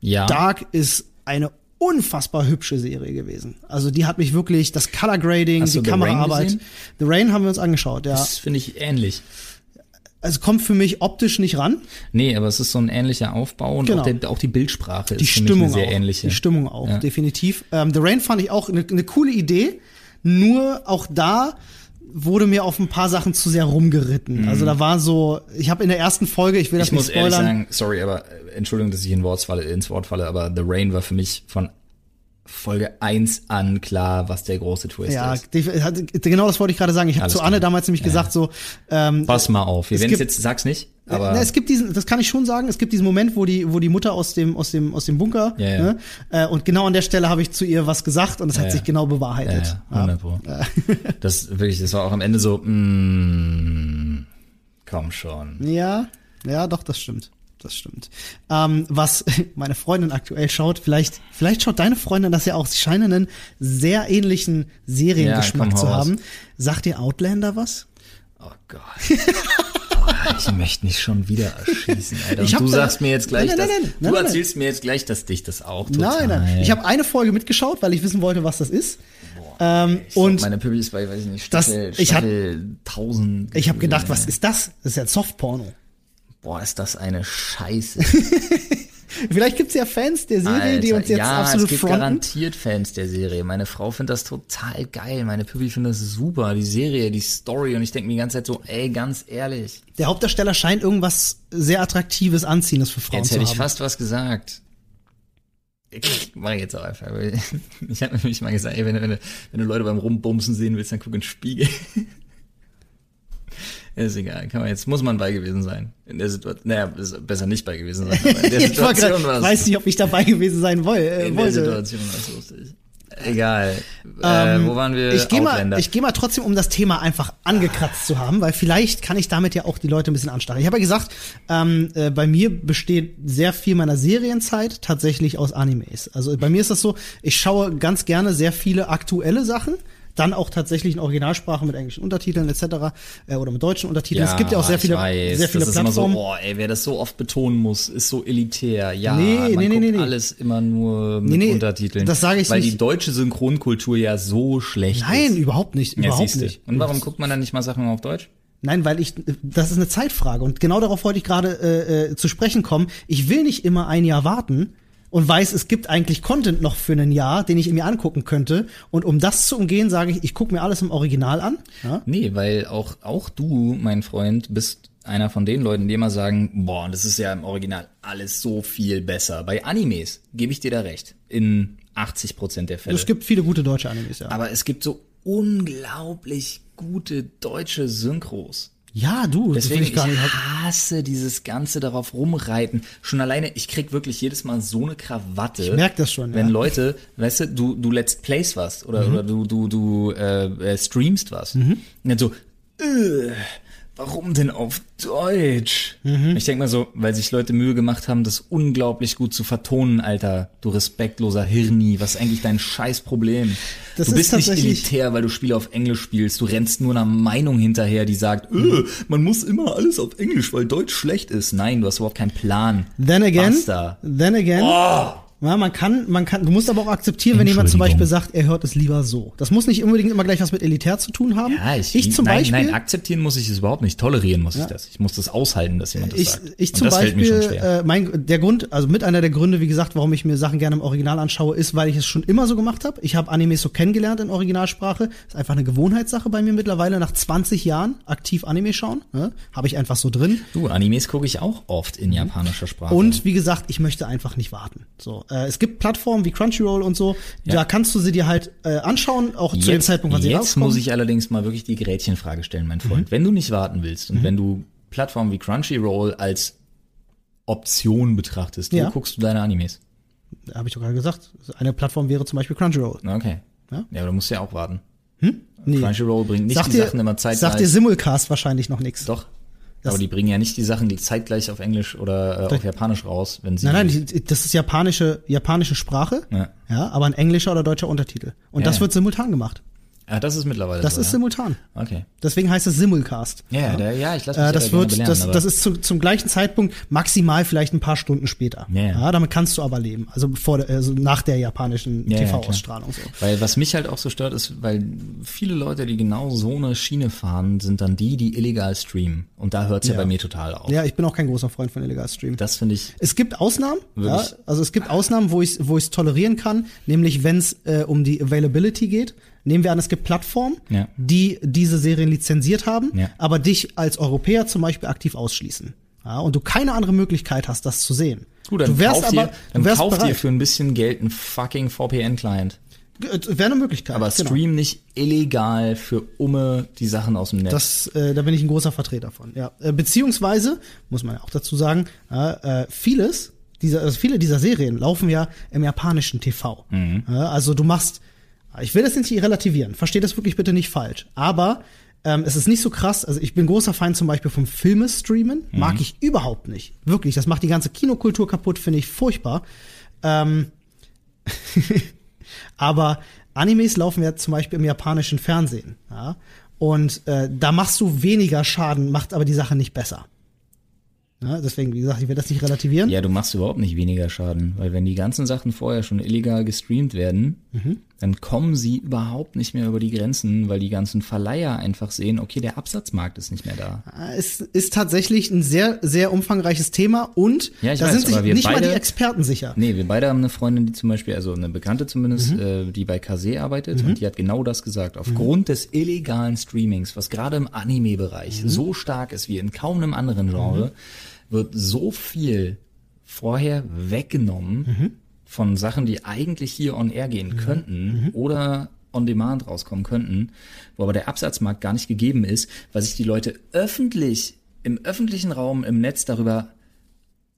Ja. Dark ist eine unfassbar hübsche Serie gewesen. Also die hat mich wirklich, das Color Grading, Hast die Kameraarbeit. The Rain haben wir uns angeschaut, ja. Das finde ich ähnlich. Also kommt für mich optisch nicht ran. Nee, aber es ist so ein ähnlicher Aufbau und Genau. auch, der, auch die Bildsprache Die ist für mich Stimmung eine sehr auch. ähnliche. Die Stimmung auch, Ja. definitiv. Ähm, The Rain fand ich auch eine, eine coole Idee. Nur auch da wurde mir auf ein paar Sachen zu sehr rumgeritten. Also da war so, ich habe in der ersten Folge, ich will das Mhm. ich nicht muss ehrlich spoilern. sagen, sorry, aber äh, Entschuldigung, dass ich in Wort falle, ins Wort falle, aber The Rain war für mich von Folge 1 an klar, was der große Twist ja, ist. hat- genau das wollte ich gerade sagen. Ich habe zu Anne klar. damals nämlich gesagt so, ähm, Pass mal auf. Wir werden jetzt, sag's nicht, aber Na, es gibt diesen, das kann ich schon sagen, es gibt diesen Moment, wo die, wo die Mutter aus dem, aus dem, aus dem Bunker, Ja, ja. Ne, äh, und genau an der Stelle habe ich zu ihr was gesagt und es hat Ja, sich ja. genau ja, bewahrheitet. ja, 100 Pro. Das wirklich, das war auch am Ende so, mm, komm schon. Ja, ja, doch, das stimmt. Das stimmt. Ähm, was meine Freundin aktuell schaut, vielleicht, vielleicht schaut deine Freundin das ja auch. Sie scheinen einen sehr ähnlichen Seriengeschmack Ja, zu raus. haben. Sagt dir Outlander was? Oh Gott. Ich möchte nicht schon wieder erschießen, Alter. Ich Und hab du sagst mir jetzt gleich, Nein, nein, dass, nein, nein, du erzählst mir jetzt gleich, dass dich das auch total. Nein, nein. Ich habe eine Folge mitgeschaut, weil ich wissen wollte, was das ist. ähm, und meine Püppel ist bei, weiß ich nicht, Das- Staffel, ich hab- Staffel 1000. ich habe gedacht, was ist das? Das ist ja ein Softporno. Boah, ist das eine Scheiße. Vielleicht gibt's ja Fans der Serie, Alter, die uns jetzt ja, absolut es gibt fronten. garantiert Fans der Serie. Meine Frau findet das total geil. Meine Püppi findet das super. Die Serie, die Story. Und ich denke mir die ganze Zeit so, ey, ganz ehrlich. Der Hauptdarsteller scheint irgendwas sehr attraktives, anziehendes für Frauen Jetzt zu hätte ich haben. fast was gesagt. Ich mach ich jetzt auch einfach. Ich habe nämlich mal gesagt, ey, wenn, du- wenn, wenn du Leute beim Rumbumsen sehen willst, dann guck in den Spiegel. Ist egal, kann man jetzt, muss man bei gewesen sein. In der Situation, naja, besser nicht bei gewesen sein, aber in der ich war Situation grad, war es. weiß nicht, ob ich dabei gewesen sein woll, äh, in der wollte. Situation war es lustig. Egal. Ähm, äh, wo waren wir? Ich gehe mal, ich geh mal trotzdem, um das Thema einfach angekratzt zu haben, weil vielleicht kann ich damit ja auch die Leute ein bisschen anstacheln. Ich habe ja gesagt, ähm, äh, bei mir besteht sehr viel meiner Serienzeit tatsächlich aus Animes. Also bei mir ist das so, ich schaue ganz gerne sehr viele aktuelle Sachen. Dann auch tatsächlich in Originalsprache mit englischen Untertiteln etc. Äh, oder mit deutschen Untertiteln. es gibt ja auch sehr viele, weiß, sehr viele das Plattformen. Ist immer so, oh, ey, wer das so oft betonen muss, ist so elitär. Ja, Nee, man nee, nee, guckt nee, nee. alles immer nur mit Nee, nee, Untertiteln. das sage ich Weil nicht. die deutsche Synchronkultur ja so schlecht Nein, ist. überhaupt nicht, Ja, überhaupt nicht. Und warum guckt man dann nicht mal Sachen auf Deutsch? Nein, weil ich, das ist eine Zeitfrage und genau darauf wollte ich gerade äh, äh, zu sprechen kommen. Ich will nicht immer ein Jahr warten und weiß, es gibt eigentlich Content noch für ein Jahr, den ich mir angucken könnte. Und um das zu umgehen, sage ich, ich gucke mir alles im Original an. Ja? Nee, weil auch, auch du, mein Freund, bist einer von den Leuten, die immer sagen, boah, das ist ja im Original alles so viel besser. Bei Animes gebe ich dir da recht. In 80 Prozent der Fälle. Es gibt viele gute deutsche Animes, ja. Aber es gibt so unglaublich gute deutsche Synchros. Ja, du, Deswegen, ich ich hasse dieses ganze darauf rumreiten. Schon alleine, ich krieg wirklich jedes Mal so eine Krawatte. Ich merk das schon, Wenn ja. Mhm. Leute, weißt du, du, du let's plays was oder, oder du, du, du äh, äh, streamst was. Mhm. Und dann so, äh, warum denn auf Deutsch? Mhm. Ich denke mal so, weil sich Leute Mühe gemacht haben, das unglaublich gut zu vertonen, Alter. Du respektloser Hirni, was ist eigentlich dein Scheißproblem? Das du ist bist nicht elitär, weil du Spiele auf Englisch spielst. Du rennst nur einer Meinung hinterher, die sagt, äh, man muss immer alles auf Englisch, weil Deutsch schlecht ist. Nein, du hast überhaupt keinen Plan. Then again, Basta. then again. Oh. Ja, man kann, man kann, du musst aber auch akzeptieren, wenn jemand zum. Beispiel sagt, er hört es lieber so. Das muss nicht unbedingt immer gleich was mit elitär zu tun haben. Ja, ich, zum nein, Beispiel, nein, akzeptieren muss ich es überhaupt nicht. Tolerieren muss ich das. Ich muss das aushalten, dass jemand das ich, sagt. ich Und zum Beispiel, schwer. äh, mein, der Grund, also mit einer der Gründe, wie gesagt, warum ich mir Sachen gerne im Original anschaue, ist, weil ich es schon immer so gemacht habe. Ich habe Animes so kennengelernt in Originalsprache. Ist einfach eine Gewohnheitssache bei mir mittlerweile. Nach 20 Jahren aktiv Anime schauen, ne? habe ich einfach so drin. Du, Animes gucke ich auch oft in japanischer Sprache. Und wie gesagt, ich möchte einfach nicht warten. So, äh, es gibt Plattformen wie Crunchyroll und so, Ja. da kannst du sie dir halt äh, anschauen, auch zu dem Zeitpunkt, wann sie Jetzt rauskommen. muss ich allerdings mal wirklich die Gretchenfrage stellen, mein Freund. Wenn du nicht warten willst und wenn du Plattformen wie Crunchyroll als Option betrachtest, wo Ja. guckst du deine Animes? habe ich doch gerade gesagt. Eine Plattform wäre zum Beispiel Crunchyroll. Okay. Ja? Ja, aber du musst ja auch warten. Nee. Crunchyroll bringt nicht Sagt die dir, Sachen immer zeitgleich. sagt dir Simulcast wahrscheinlich noch nichts. Doch. Das- aber die bringen ja nicht die Sachen zeitgleich auf Englisch oder äh, auf Japanisch raus, wenn sie. Nein, nein, das ist japanische, japanische Sprache, Ja. ja, aber ein englischer oder deutscher Untertitel. Und Ja, das ja. wird simultan gemacht. Ah, das ist mittlerweile Das so, ist ja? simultan. Okay. Deswegen heißt es Simulcast. Ja, ja, der, ja ich lasse mich Äh, das wird, belehren, das, das ist zu, zum gleichen Zeitpunkt maximal vielleicht ein paar Stunden später. Ja, ja. damit kannst du aber leben. Also vor, der- also nach der japanischen Ja, ja, TV-Ausstrahlung so. Weil was mich halt auch so stört, ist, weil viele Leute, die genau so eine Schiene fahren, sind dann die, die illegal streamen. Und da hört's ja. Ja. bei mir total auf. Ja, ich bin auch kein großer Freund von illegal Stream. Das finde ich. Es gibt Ausnahmen, ja, also es gibt Ausnahmen, wo ich wo ich es tolerieren kann, nämlich wenn es äh, um die Availability geht. Nehmen wir an, es gibt Plattformen, Ja. die diese Serien lizenziert haben, Ja. aber dich als Europäer zum Beispiel aktiv ausschließen. Ja, und du keine andere Möglichkeit hast, das zu sehen. Gut, dann du wärst aber, dir, dann du wärst kauf dir für ein bisschen Geld einen fucking VPN-Client. Wäre eine Möglichkeit. Aber genau. stream nicht illegal für Umme die Sachen aus dem Netz. Das, äh, da bin ich ein großer Vertreter von. Ja, äh, beziehungsweise muss man ja auch dazu sagen, äh, vieles dieser, also viele dieser Serien laufen ja im japanischen TV. Ja, also du machst, ich will das nicht relativieren, versteh das wirklich bitte nicht falsch, aber ähm, es ist nicht so krass. Also ich bin großer Feind zum Beispiel vom Filme-Streamen, mag ich überhaupt nicht, wirklich. Das macht die ganze Kinokultur kaputt, finde ich furchtbar. Ähm, aber Animes laufen ja zum Beispiel im japanischen Fernsehen. Ja? Und äh, da machst du weniger Schaden, macht aber die Sache nicht besser. Ja, deswegen, wie gesagt, ich will das nicht relativieren. ja, du machst überhaupt nicht weniger Schaden, weil wenn die ganzen Sachen vorher schon illegal gestreamt werden, Mhm. Dann kommen sie überhaupt nicht mehr über die Grenzen, weil die ganzen Verleiher einfach sehen, okay, der Absatzmarkt ist nicht mehr da. Es ist tatsächlich ein sehr, sehr umfangreiches Thema und Ja, ich da weiß, sind sich nicht mal beide- die Experten sicher. Nee, wir beide haben eine Freundin, die zum Beispiel, also eine Bekannte zumindest, äh, die bei Kase arbeitet und die hat genau das gesagt. Aufgrund des illegalen Streamings, was gerade im Anime-Bereich so stark ist wie in kaum einem anderen Genre, wird so viel vorher weggenommen von Sachen, die eigentlich hier on air gehen könnten oder on demand rauskommen könnten, wo aber der Absatzmarkt gar nicht gegeben ist, weil sich die Leute öffentlich im öffentlichen Raum im Netz darüber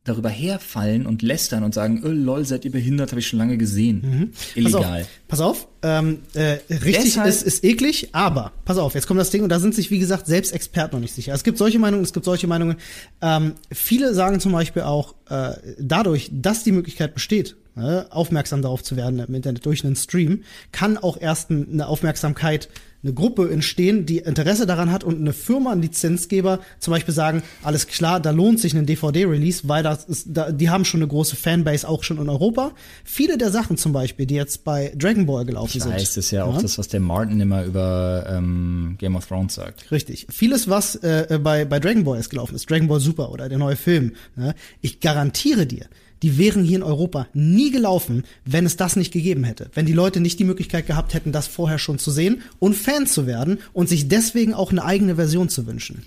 darüber herfallen und lästern und sagen, oh, lol, seid ihr behindert, habe ich schon lange gesehen. Illegal. Pass auf, pass auf ähm, äh, richtig Deshalb- ist, ist eklig, aber pass auf, jetzt kommt das Ding und da sind sich, wie gesagt, selbst Experten noch nicht sicher. Es gibt solche Meinungen, es gibt solche Meinungen. Ähm, viele sagen zum Beispiel auch, äh, dadurch, dass die Möglichkeit besteht, ne, aufmerksam darauf zu werden im Internet durch einen Stream, kann auch erst ein- eine Aufmerksamkeit eine Gruppe entstehen, die Interesse daran hat und eine Firma, ein Lizenzgeber zum Beispiel sagen, alles klar, da lohnt sich ein DVD-Release, weil das ist, da, die haben schon eine große Fanbase auch schon in Europa. Viele der Sachen zum Beispiel, die jetzt bei Dragon Ball gelaufen Ich sind. weiß, das ist ja auch das, was der Martin immer über ähm, Game of Thrones sagt. Richtig. Vieles, was äh, bei, bei Dragon Ball jetzt gelaufen ist, Dragon Ball Super oder der neue Film, ne, ich garantiere dir, die wären hier in Europa nie gelaufen, wenn es das nicht gegeben hätte. Wenn die Leute nicht die Möglichkeit gehabt hätten, das vorher schon zu sehen und Fan zu werden und sich deswegen auch eine eigene Version zu wünschen.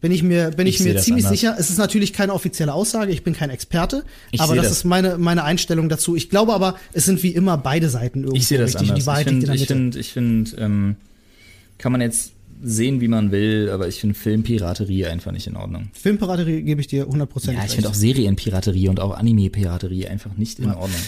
Bin ich mir, bin ich, Ich mir ziemlich anders. sicher. Es ist natürlich keine offizielle Aussage, ich bin kein Experte, Ich aber das, das. ist meine, meine Einstellung dazu. Ich glaube aber, es sind wie immer beide Seiten irgendwo Ich sehe das richtig. anders. Die Wahrheit ich finde, ich finde, ähm, kann man jetzt sehen, wie man will, aber ich finde Filmpiraterie einfach nicht in Ordnung. Filmpiraterie gebe ich dir hundertprozentig Ja, ich finde auch Serienpiraterie und auch Anime-Piraterie einfach nicht in Ordnung.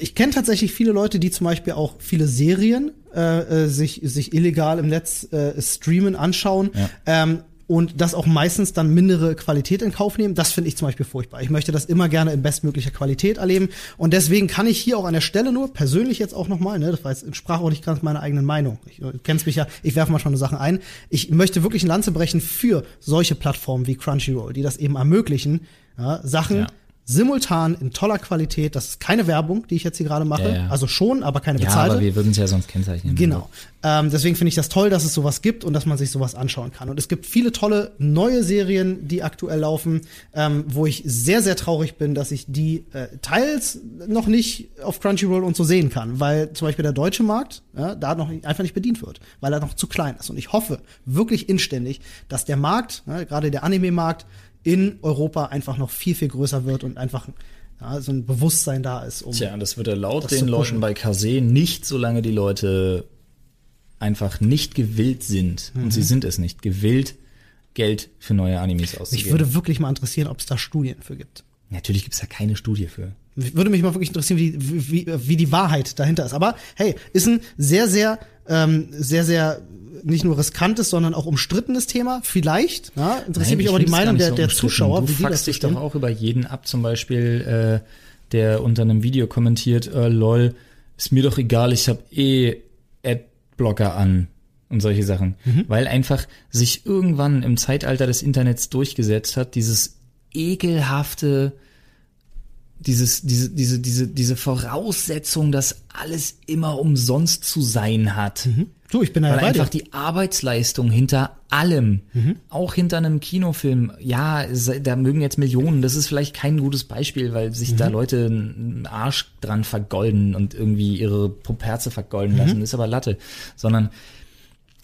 ich kenne tatsächlich viele Leute, die zum Beispiel auch viele Serien äh, äh, sich, sich illegal im Netz äh, streamen, anschauen. Ja. Ähm, und das auch meistens dann mindere Qualität in Kauf nehmen. Das finde ich zum Beispiel furchtbar. Ich möchte das immer gerne in bestmöglicher Qualität erleben und deswegen kann ich hier auch an der Stelle nur persönlich jetzt auch nochmal, ne, das war jetzt, entsprach auch nicht ganz meiner eigenen Meinung. Ich, du kennst mich ja, ich werfe mal schon eine Sachen ein. Ich möchte wirklich eine Lanze brechen für solche Plattformen wie Crunchyroll, die das eben ermöglichen, ja, Sachen Ja. Simultan in toller Qualität. Das ist keine Werbung, die ich jetzt hier gerade mache. Ja, ja. Also schon, aber keine Ja, bezahlte. aber wir würden es ja sonst kennzeichnen. Genau. Ähm, deswegen finde ich das toll, dass es sowas gibt und dass man sich sowas anschauen kann. Und es gibt viele tolle neue Serien, die aktuell laufen, ähm, wo ich sehr, sehr traurig bin, dass ich die äh, teils noch nicht auf Crunchyroll und so sehen kann, weil zum Beispiel der deutsche Markt ja, da noch einfach nicht bedient wird, weil er noch zu klein ist. Und ich hoffe wirklich inständig, dass der Markt, ja, gerade der Anime-Markt, in Europa einfach noch viel, viel größer wird und einfach ja, so ein Bewusstsein da ist, um Tja, das wird er laut den Leuten bei Kase nicht, solange die Leute einfach nicht gewillt sind, und sie sind es nicht, gewillt, Geld für neue Animes auszugeben. mich würde wirklich mal interessieren, ob es da Studien für gibt. Natürlich gibt's da keine Studie für. Würde mich mal wirklich interessieren, wie, wie, wie die Wahrheit dahinter ist. Aber hey, ist ein sehr, sehr, ähm, sehr, sehr nicht nur riskantes, sondern auch umstrittenes Thema. Vielleicht, ja, interessiert Nein, mich ich aber die Meinung der, so der. Zuschauer, Du wie fuckst dich doch auch über jeden ab, zum Beispiel, äh, der unter einem Video kommentiert, äh, lol, ist mir doch egal, ich habe eh Adblocker an und solche Sachen. Mhm. Weil einfach sich irgendwann im Zeitalter des Internets durchgesetzt hat, dieses ekelhafte, dieses, diese, diese, diese, diese Voraussetzung, dass alles immer umsonst zu sein hat. Du, ich bin da Weil dir. einfach die Arbeitsleistung hinter allem, auch hinter einem Kinofilm, ja, da mögen jetzt Millionen, das ist vielleicht kein gutes Beispiel, weil sich da Leute einen Arsch dran vergolden und irgendwie ihre Puperze vergolden lassen, ist aber Latte, sondern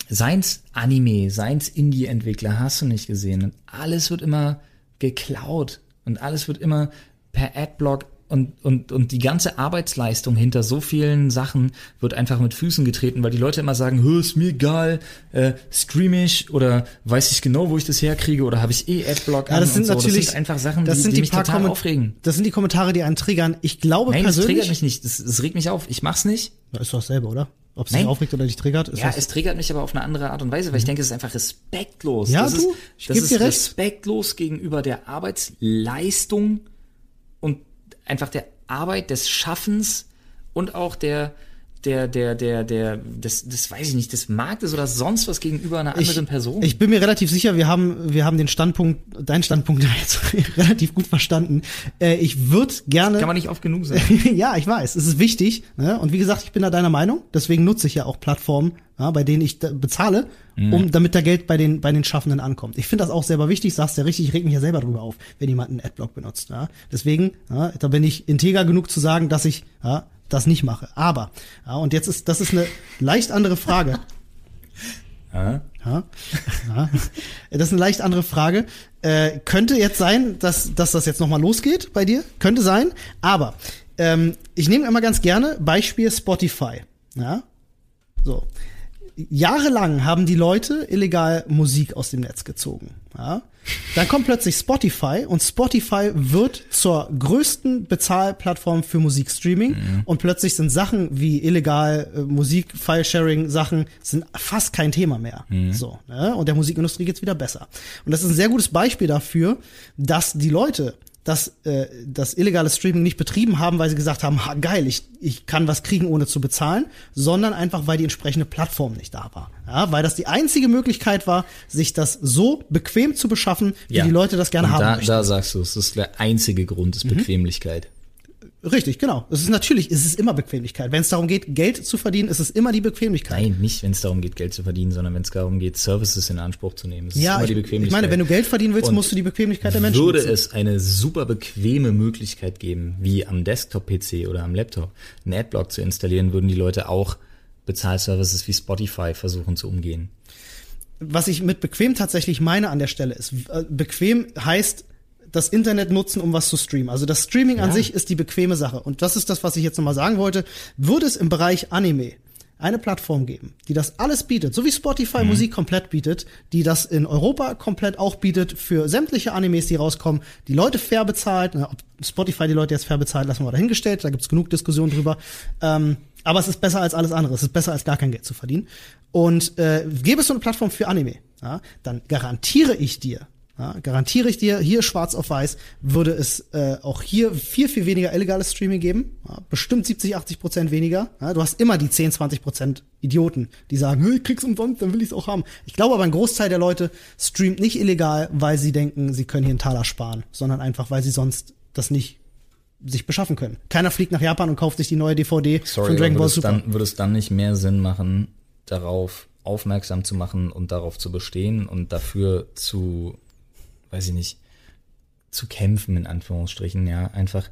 seins Anime, seins Indie-Entwickler, hast du nicht gesehen. Und alles wird immer geklaut und alles wird immer per Adblock und, und, und die ganze Arbeitsleistung hinter so vielen Sachen wird einfach mit Füßen getreten, weil die Leute immer sagen, "Hö, ist mir egal, äh, stream ich oder weiß ich genau, wo ich das herkriege oder habe ich eh Adblock ja, an das sind und so. natürlich das sind einfach Sachen, das die, sind die, die mich paar total Kommen- aufregen. Das sind die Kommentare, die einen triggern. Ich glaube Nein, das persönlich. triggert mich nicht, das, das regt mich auf. Ich mach's nicht. Ja, ist doch dasselbe, oder? Ob es dich aufregt oder dich triggert, ist Ja, das es triggert mich aber auf eine andere Art und Weise, weil ich denke, es ist einfach respektlos. Ja, das du, ist, ich das ist respektlos gegenüber der Arbeitsleistung einfach der Arbeit des Schaffens und auch der der der der der des das weiß ich nicht des Marktes oder sonst was gegenüber einer anderen Person. Ich bin mir relativ sicher, wir haben, wir haben den Standpunkt, deinen Standpunkt jetzt relativ gut verstanden. Äh, ich würde gerne. kann man nicht oft genug sagen. ja, ich weiß, es ist wichtig. Ne? Und wie gesagt, ich bin da deiner Meinung. Deswegen nutze ich ja auch Plattformen, ja, bei denen ich bezahle, um damit da Geld bei den bei den Schaffenden ankommt. Ich finde das auch selber wichtig. Sagst ja richtig, ich reg mich ja selber drüber auf, wenn jemand einen Adblock benutzt. Ja? Deswegen, ja, da bin ich integer genug zu sagen, dass ich ja, das nicht mache. Aber ja, und jetzt ist das ist eine leicht andere Frage. Ja. Das ist eine leicht andere Frage. Äh, könnte jetzt sein, dass, dass das jetzt nochmal losgeht bei dir. Könnte sein. Aber ähm, ich nehme immer ganz gerne Beispiel Spotify. Ja. So. Jahrelang haben die Leute illegal Musik aus dem Netz gezogen. Ja. Dann kommt plötzlich Spotify und Spotify wird zur größten Bezahlplattform für Musikstreaming und plötzlich sind Sachen wie illegal äh, Musik, File-Sharing Sachen sind fast kein Thema mehr. So, ne? Und der Musikindustrie geht's wieder besser. Und das ist ein sehr gutes Beispiel dafür, dass die Leute das, äh, das illegale Streaming nicht betrieben haben, weil sie gesagt haben, ha, geil, ich, ich kann was kriegen, ohne zu bezahlen, sondern einfach, weil die entsprechende Plattform nicht da war. Ja, weil das die einzige Möglichkeit war, sich das so bequem zu beschaffen, wie die Leute das gerne Und haben da, möchten. da sagst du, es ist der einzige Grund, ist Bequemlichkeit. Richtig, genau. Es ist natürlich, es ist immer Bequemlichkeit. Wenn es darum geht, Geld zu verdienen, ist es immer die Bequemlichkeit. Nein, nicht, wenn es darum geht, Geld zu verdienen, sondern wenn es darum geht, Services in Anspruch zu nehmen. Es ist Ja, immer ich, die ich Bequemlichkeit. meine, wenn du Geld verdienen willst, Und musst du die Bequemlichkeit der Menschen würde nutzen. es eine super bequeme Möglichkeit geben, wie am Desktop-PC oder am Laptop, einen Adblock zu installieren, würden die Leute auch Bezahlservices wie Spotify versuchen zu umgehen. was ich mit bequem tatsächlich meine an der Stelle ist, äh, bequem heißt das Internet nutzen, um was zu streamen. Also das Streaming an Ja. sich ist die bequeme Sache. Und das ist das, was ich jetzt nochmal sagen wollte. Würde es im Bereich Anime eine Plattform geben, die das alles bietet, so wie Spotify Musik komplett bietet, die das in Europa komplett auch bietet für sämtliche Animes, die rauskommen, die Leute fair bezahlt, na, ob Spotify die Leute jetzt fair bezahlt, lassen wir mal dahingestellt, da gibt's genug Diskussion drüber. Ähm, aber es ist besser als alles andere, es ist besser als gar kein Geld zu verdienen. Und äh, gäbe es so eine Plattform für Anime, ja, dann garantiere ich dir, ja, garantiere ich dir, hier schwarz auf weiß, würde es äh, auch hier viel, viel weniger illegales Streaming geben. Ja, bestimmt 70, 80 Prozent weniger. Ja, du hast immer die 10, 20 Prozent Idioten, die sagen, ich krieg's umsonst, dann will ich's auch haben. Ich glaube aber, ein Großteil der Leute streamt nicht illegal, weil sie denken, sie können hier einen Taler sparen, sondern einfach, weil sie sonst das nicht sich beschaffen können. Keiner fliegt nach Japan und kauft sich die neue DVD Sorry, von Dragon Ball Super. dann, würde es dann nicht mehr Sinn machen, darauf aufmerksam zu machen und darauf zu bestehen und dafür zu, weiß ich nicht, zu kämpfen, in Anführungsstrichen, ja, einfach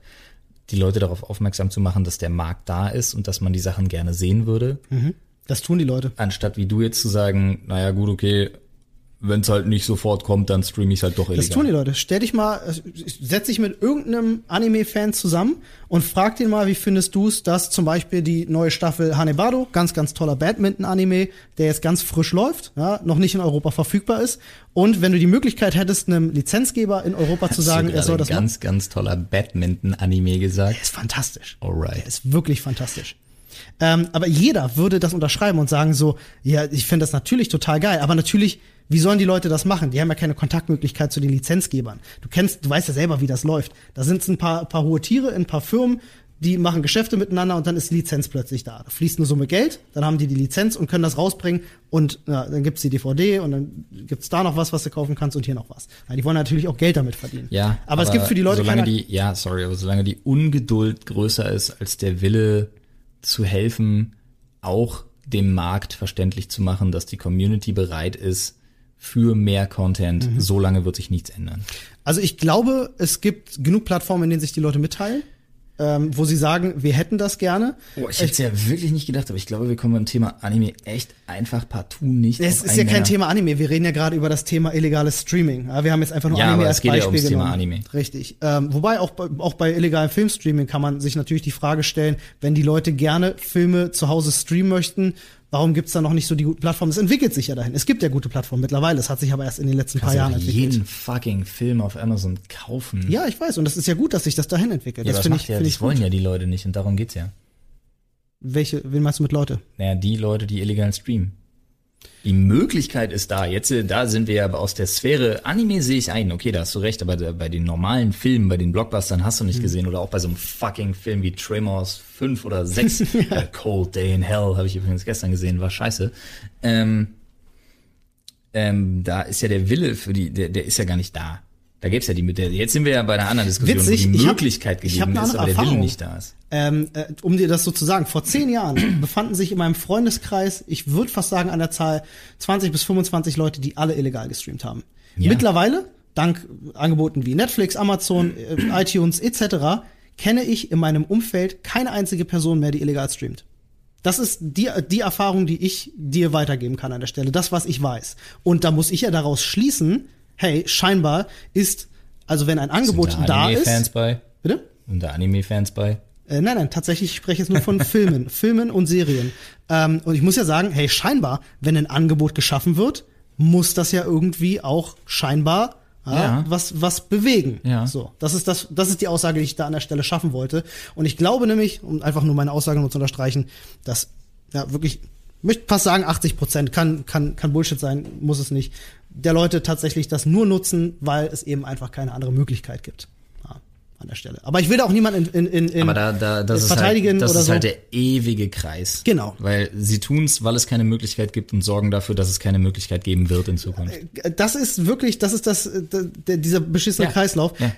die Leute darauf aufmerksam zu machen, dass der Markt da ist und dass man die Sachen gerne sehen würde, Das tun die Leute. anstatt wie du jetzt zu sagen, naja gut, okay, wenn es halt nicht sofort kommt, dann streame ich halt doch illegal. Das tun die Leute. Stell dich mal, äh, setz dich mit irgendeinem Anime-Fan zusammen und frag den mal, wie findest du es, dass zum Beispiel die neue Staffel Hanebado, ganz, ganz toller Badminton-Anime, der jetzt ganz frisch läuft, ja, noch nicht in Europa verfügbar ist. Und wenn du die Möglichkeit hättest, einem Lizenzgeber in Europa zu sagen, er soll das machen. ganz, ganz toller Badminton-Anime gesagt. Ist fantastisch. Alright. Ist wirklich fantastisch. Ähm, aber jeder würde das unterschreiben und sagen so, ja, ich finde das natürlich total geil, aber natürlich, wie sollen die Leute das machen? Die haben ja keine Kontaktmöglichkeit zu den Lizenzgebern. Du kennst, du weißt ja selber, wie das läuft. Da sind ein paar, paar hohe Tiere in ein paar Firmen, die machen Geschäfte miteinander und dann ist die Lizenz plötzlich da. Da fließt eine Summe Geld, dann haben die die Lizenz und können das rausbringen und ja, dann gibt's die DVD und dann gibt's da noch was, was du kaufen kannst und hier noch was. Ja, die wollen natürlich auch Geld damit verdienen. Ja, aber, es gibt für die Leute solange keine, die, ja, sorry, aber solange die Ungeduld größer ist als der Wille zu helfen, auch dem Markt verständlich zu machen, dass die Community bereit ist für mehr Content, Mhm. solange wird sich nichts ändern. Also ich glaube, es gibt genug Plattformen, in denen sich die Leute mitteilen, ähm, wo sie sagen, wir hätten das gerne. Oh, ich hätte es ja wirklich nicht gedacht, aber ich glaube, wir kommen beim Thema Anime echt einfach partout nicht. Es ist ja kein. Thema Anime, wir reden ja gerade über das Thema illegales Streaming. Ja, wir haben jetzt einfach nur Ja, Anime als geht ja Beispiel ums Thema genommen. Anime. Richtig. Ähm, wobei auch bei, auch bei illegalem Filmstreaming kann man sich natürlich die Frage stellen, wenn die Leute gerne Filme zu Hause streamen möchten, warum gibt's da noch nicht so die guten Plattformen? Es entwickelt sich ja dahin. Es gibt ja gute Plattformen mittlerweile. Es hat sich aber erst in den letzten paar Kannst Jahren ja auch entwickelt. jeden fucking Film auf Amazon kaufen. Ja, ich weiß. Und das ist ja gut, dass sich das dahin entwickelt. ja das finde ich, ja, finde das ich wollen gut. ja die Leute nicht und darum geht's ja. Welche, wen meinst du mit Leute? Naja, die Leute, die illegal streamen. Die Möglichkeit ist da. Jetzt, äh, da sind wir ja aus der Sphäre. Anime sehe ich ein, okay, da hast du recht, aber bei den normalen Filmen, bei den Blockbustern hast du nicht gesehen oder auch bei so einem fucking Film wie Tremors 5 oder 6. äh, Cold Day in Hell habe ich übrigens gestern gesehen, war scheiße. Ähm, ähm, da ist ja der Wille für die, der, der ist ja gar nicht da. Da gibt's ja die mit der. Jetzt sind wir ja bei einer anderen Diskussion, Witzig, wo die Möglichkeit ich hab gegeben ist, aber der Wille nicht da ist. Ähm, äh, um dir das so zu sagen, vor zehn Jahren befanden sich in meinem Freundeskreis, ich würde fast sagen an der Zahl 20 bis 25 Leute, die alle illegal gestreamt haben. Ja. Mittlerweile, dank Angeboten wie Netflix, Amazon, äh, iTunes etc., kenne ich in meinem Umfeld keine einzige Person mehr, die illegal streamt. Das ist die, die Erfahrung, die ich dir weitergeben kann an der Stelle. Das, was ich weiß. Und da muss ich ja daraus schließen, hey, scheinbar ist, also wenn ein Angebot Sind da Anime-Fans ist. bei? Bitte? Und da Anime-Fans bei? Äh, nein, nein, tatsächlich ich spreche jetzt nur von Filmen, Filmen und Serien. Ähm, und ich muss ja sagen, hey, scheinbar, wenn ein Angebot geschaffen wird, muss das ja irgendwie auch scheinbar ja, Ja. was was bewegen. Ja. So, das ist das, das ist die Aussage, die ich da an der Stelle schaffen wollte. Und ich glaube nämlich, um einfach nur meine Aussage nur zu unterstreichen, dass ja wirklich, ich möchte fast sagen, 80 Prozent kann kann kann Bullshit sein, muss es nicht. Der Leute tatsächlich das nur nutzen, weil es eben einfach keine andere Möglichkeit gibt. An der Stelle. Aber ich will da auch niemanden in, in, in Aber da, da, das ist verteidigen halt, das ist so. halt der ewige Kreis. Genau. Weil sie tun's, weil es keine Möglichkeit gibt und sorgen dafür, dass es keine Möglichkeit geben wird in Zukunft. das ist wirklich, das ist das, äh, der, dieser beschissene Ja. Kreislauf. Ja.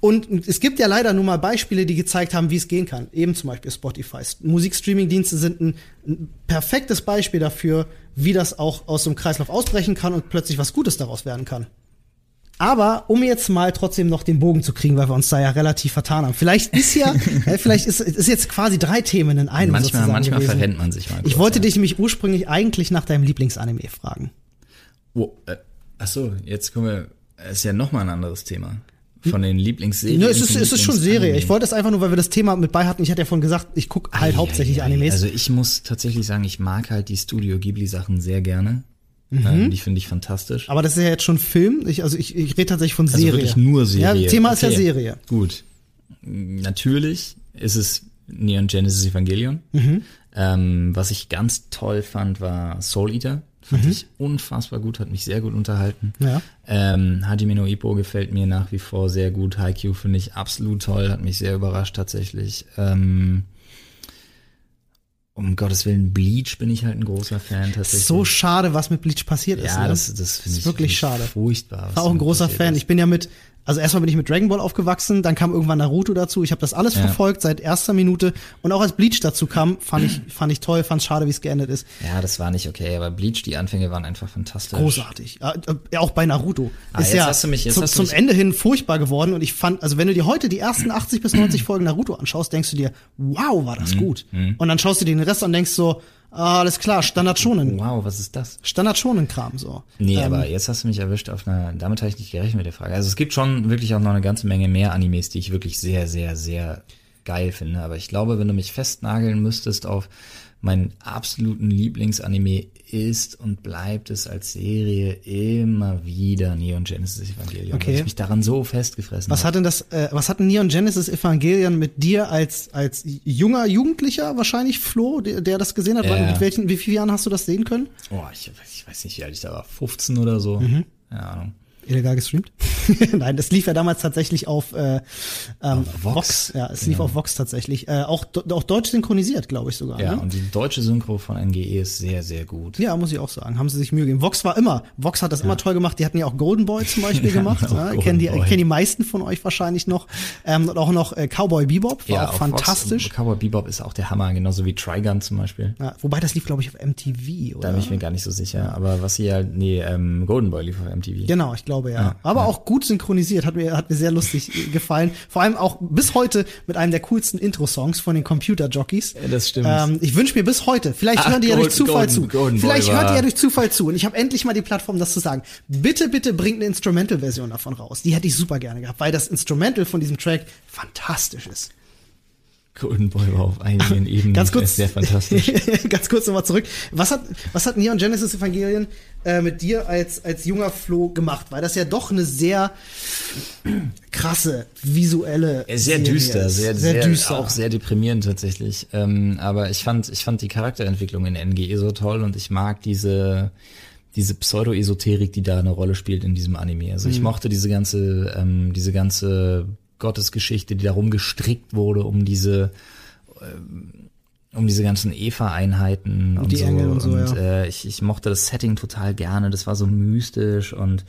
Und es gibt ja leider nun mal Beispiele, die gezeigt haben, wie es gehen kann. Eben zum Beispiel Spotify. Musikstreaming-Dienste sind ein, ein perfektes Beispiel dafür, wie das auch aus einem Kreislauf ausbrechen kann und plötzlich was Gutes daraus werden kann. Aber um jetzt mal trotzdem noch den Bogen zu kriegen, weil wir uns da ja relativ vertan haben. Vielleicht ist ja, äh, vielleicht ist, ist jetzt quasi drei Themen in einem Manchmal, manchmal gewesen. verrennt man sich mal. Ich kurz, wollte ja. dich nämlich ursprünglich eigentlich nach deinem Lieblingsanime fragen. Oh, äh, ach so, jetzt kommen wir, es ist ja nochmal ein anderes Thema. Von den Lieblingsserien. Ne, es ist, es ist schon. Serie. Ich wollte es einfach nur, weil wir das Thema mit bei hatten. Ich hatte ja vorhin gesagt, ich gucke halt Ei, hauptsächlich ei, ei. Animes. Also ich muss tatsächlich sagen, ich mag halt die Studio Ghibli Sachen sehr gerne. Mhm. Ähm, die finde ich fantastisch. aber das ist ja jetzt schon Film. Ich, also ich, ich rede tatsächlich von Also Serie. wirklich nur Serie. Ja, Thema ist ja. Serie. Gut. Natürlich ist es Neon Genesis Evangelion. Mhm. Ähm, was ich ganz toll fand, war Soul Eater. Fand ich unfassbar gut, hat mich sehr gut unterhalten. Ja. Ähm, Hajime no Ippo gefällt mir nach wie vor sehr gut. Haikyuu finde ich absolut toll, hat mich sehr überrascht tatsächlich. Ähm, um Gottes Willen, Bleach bin ich halt ein großer Fan tatsächlich. So schade, was mit Bleach passiert ist. ja, ne? das, das finde ist ich wirklich schade. Furchtbar. war auch ein großer Fan. ist. Ich bin ja mit, also erstmal bin ich mit Dragon Ball aufgewachsen, dann kam irgendwann Naruto dazu. Ich habe das alles Ja. verfolgt seit erster Minute und auch als Bleach dazu kam, fand ich fand ich toll, fand schade, wie es geendet ist. Ja, das war nicht okay, aber Bleach, die Anfänge waren einfach fantastisch. Großartig. Äh, äh, auch bei Naruto. Ah, ist jetzt ja hast du mich- jetzt zu, hast du zum mich- Ende hin furchtbar geworden und ich fand, also wenn du dir heute die ersten 80 bis 90 Folgen Naruto anschaust, denkst du dir, wow, war Mhm. das gut. Und dann schaust du dir den Rest an und denkst so, alles klar, Standard schonen. Wow, was ist das? Standard schonen Kram so. Nee, Ähm, aber jetzt hast du mich erwischt auf einer, damit habe ich nicht gerechnet mit der Frage. Also es gibt schon wirklich auch noch eine ganze Menge mehr Animes, die ich wirklich sehr, sehr, sehr geil finde. Aber ich glaube, wenn du mich festnageln müsstest auf meinen absoluten Lieblingsanime ist und bleibt es als Serie immer wieder Neon Genesis Evangelion. Okay. Weil ich mich daran so festgefressen Was hat denn das, äh, was hat Neon Genesis Evangelion mit dir als, als junger Jugendlicher wahrscheinlich, Flo, der, der das gesehen hat? Ja. Wann- Mit welchen, wie vielen Jahren hast du das sehen können? Oh, ich, ich weiß nicht, wie alt ich da war. 15 oder so. Mhm. Keine Ahnung. Illegal gestreamt? Nein, das lief ja damals tatsächlich auf, äh, ähm, Vox. Vox. Ja, es lief Genau. auf Vox tatsächlich. Äh, auch, auch deutsch synchronisiert, glaube ich sogar. Ja, ne? und die deutsche Synchro von NGE ist sehr, sehr gut. Ja, muss ich auch sagen. Haben sie sich Mühe gegeben. Vox war immer, Vox hat das immer toll gemacht. Die hatten ja auch Golden Boy zum Beispiel gemacht. auch Ja, Golden kennen, die, kennen die meisten von euch wahrscheinlich noch. Ähm, und auch noch äh, Cowboy Bebop, war auch auf fantastisch. Vox, Cowboy Bebop ist auch der Hammer, genauso wie Trigun zum Beispiel. Ja, wobei das lief, glaube ich, auf MTV, Da oder? bin ich mir gar nicht so sicher. Aber was halt, nee, ähm, Golden Boy lief auf MTV. Genau, ich glaube ja. Ja, Aber ja. auch gut synchronisiert, hat mir, hat mir sehr lustig äh, gefallen. Vor allem auch bis heute mit einem der coolsten Intro-Songs von den Computer-Jockeys. Ja, das stimmt. Ähm, ich wünsche mir bis heute, vielleicht Ach, hören die ja durch Zufall Golden- zu. Golden Boy vielleicht hört war- ihr ja durch Zufall zu. Und ich habe endlich mal die Plattform, das zu sagen. Bitte, bitte bringt eine Instrumental-Version davon raus. Die hätte ich super gerne gehabt, weil das Instrumental von diesem Track fantastisch ist. War auf einigen Ebenen Ganz kurz, sehr fantastisch. ganz kurz nochmal zurück. Was hat, was hat Neon Genesis Evangelion äh, mit dir als, als junger Flo gemacht? Weil das ja doch eine sehr krasse visuelle Äh, Sehr Serie düster, ist. sehr, sehr, düster. auch sehr deprimierend tatsächlich. Ähm, aber ich fand, ich fand die Charakterentwicklung in NGE so toll und ich mag diese, diese Pseudo-Esoterik, die da eine Rolle spielt in diesem Anime. Also Mhm. ich mochte diese ganze, ähm, diese ganze Gottesgeschichte, die darum gestrickt wurde, um diese, ähm, um diese ganzen Eva-Einheiten und, die so. Und so, ja. äh, ich, ich mochte das Setting total gerne. Das war so mystisch und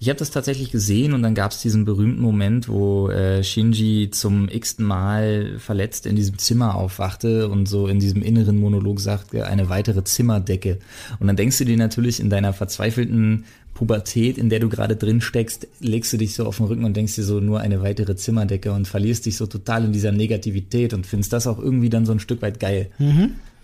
ich habe das tatsächlich gesehen und dann gab es diesen berühmten Moment, wo äh, Shinji zum x-ten Mal verletzt in diesem Zimmer aufwachte und so in diesem inneren Monolog sagte, eine weitere Zimmerdecke. Und dann denkst du dir natürlich in deiner verzweifelten Pubertät, in der du gerade drin steckst, legst du dich so auf den Rücken und denkst dir so nur eine weitere Zimmerdecke und verlierst dich so total in dieser Negativität und findest das auch irgendwie dann so ein Stück weit geil.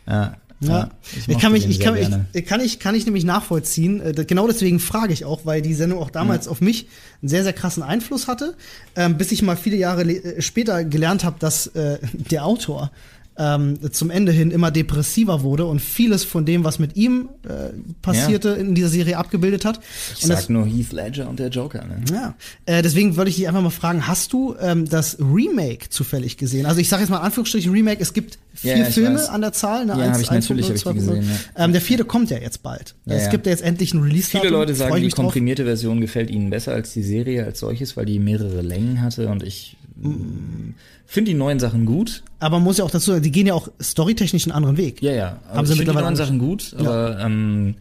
Ja, Ja, ich, mochte kann mich, ich kann, ich, gerne. ich kann ich, kann ich nämlich nachvollziehen. Äh, Genau deswegen frage ich auch, weil die Sendung auch damals auf mich einen sehr, sehr krassen Einfluss hatte, ähm, bis ich mal viele Jahre äh, später gelernt habe, dass äh, der Autor ähm, zum Ende hin immer depressiver wurde und vieles von dem, was mit ihm äh, passierte, in dieser Serie abgebildet hat. Ich und das, sag nur Heath Ledger und der Joker, ne? ja, äh, deswegen wollte ich dich einfach mal fragen, hast du ähm, das Remake zufällig gesehen? Also ich sage jetzt mal in Anführungsstrichen Remake, es gibt vier Ja, Filme weiß. an der Zahl. Ne? Ja, Eins- hab ich eins, natürlich, zwei, hab ich gesehen, Ähm, der vierte kommt ja jetzt bald. Ja, es ja. gibt ja jetzt endlich einen release Viele Leute sagen, die mich drauf. komprimierte Version gefällt ihnen besser als die Serie als solches, weil die mehrere Längen hatte und ich finde die neuen Sachen gut. Aber man muss ja auch dazu sagen, die gehen ja auch storytechnisch einen anderen Weg. Ja, ja. Haben sie ich finde die neuen Sachen gut, aber ähm,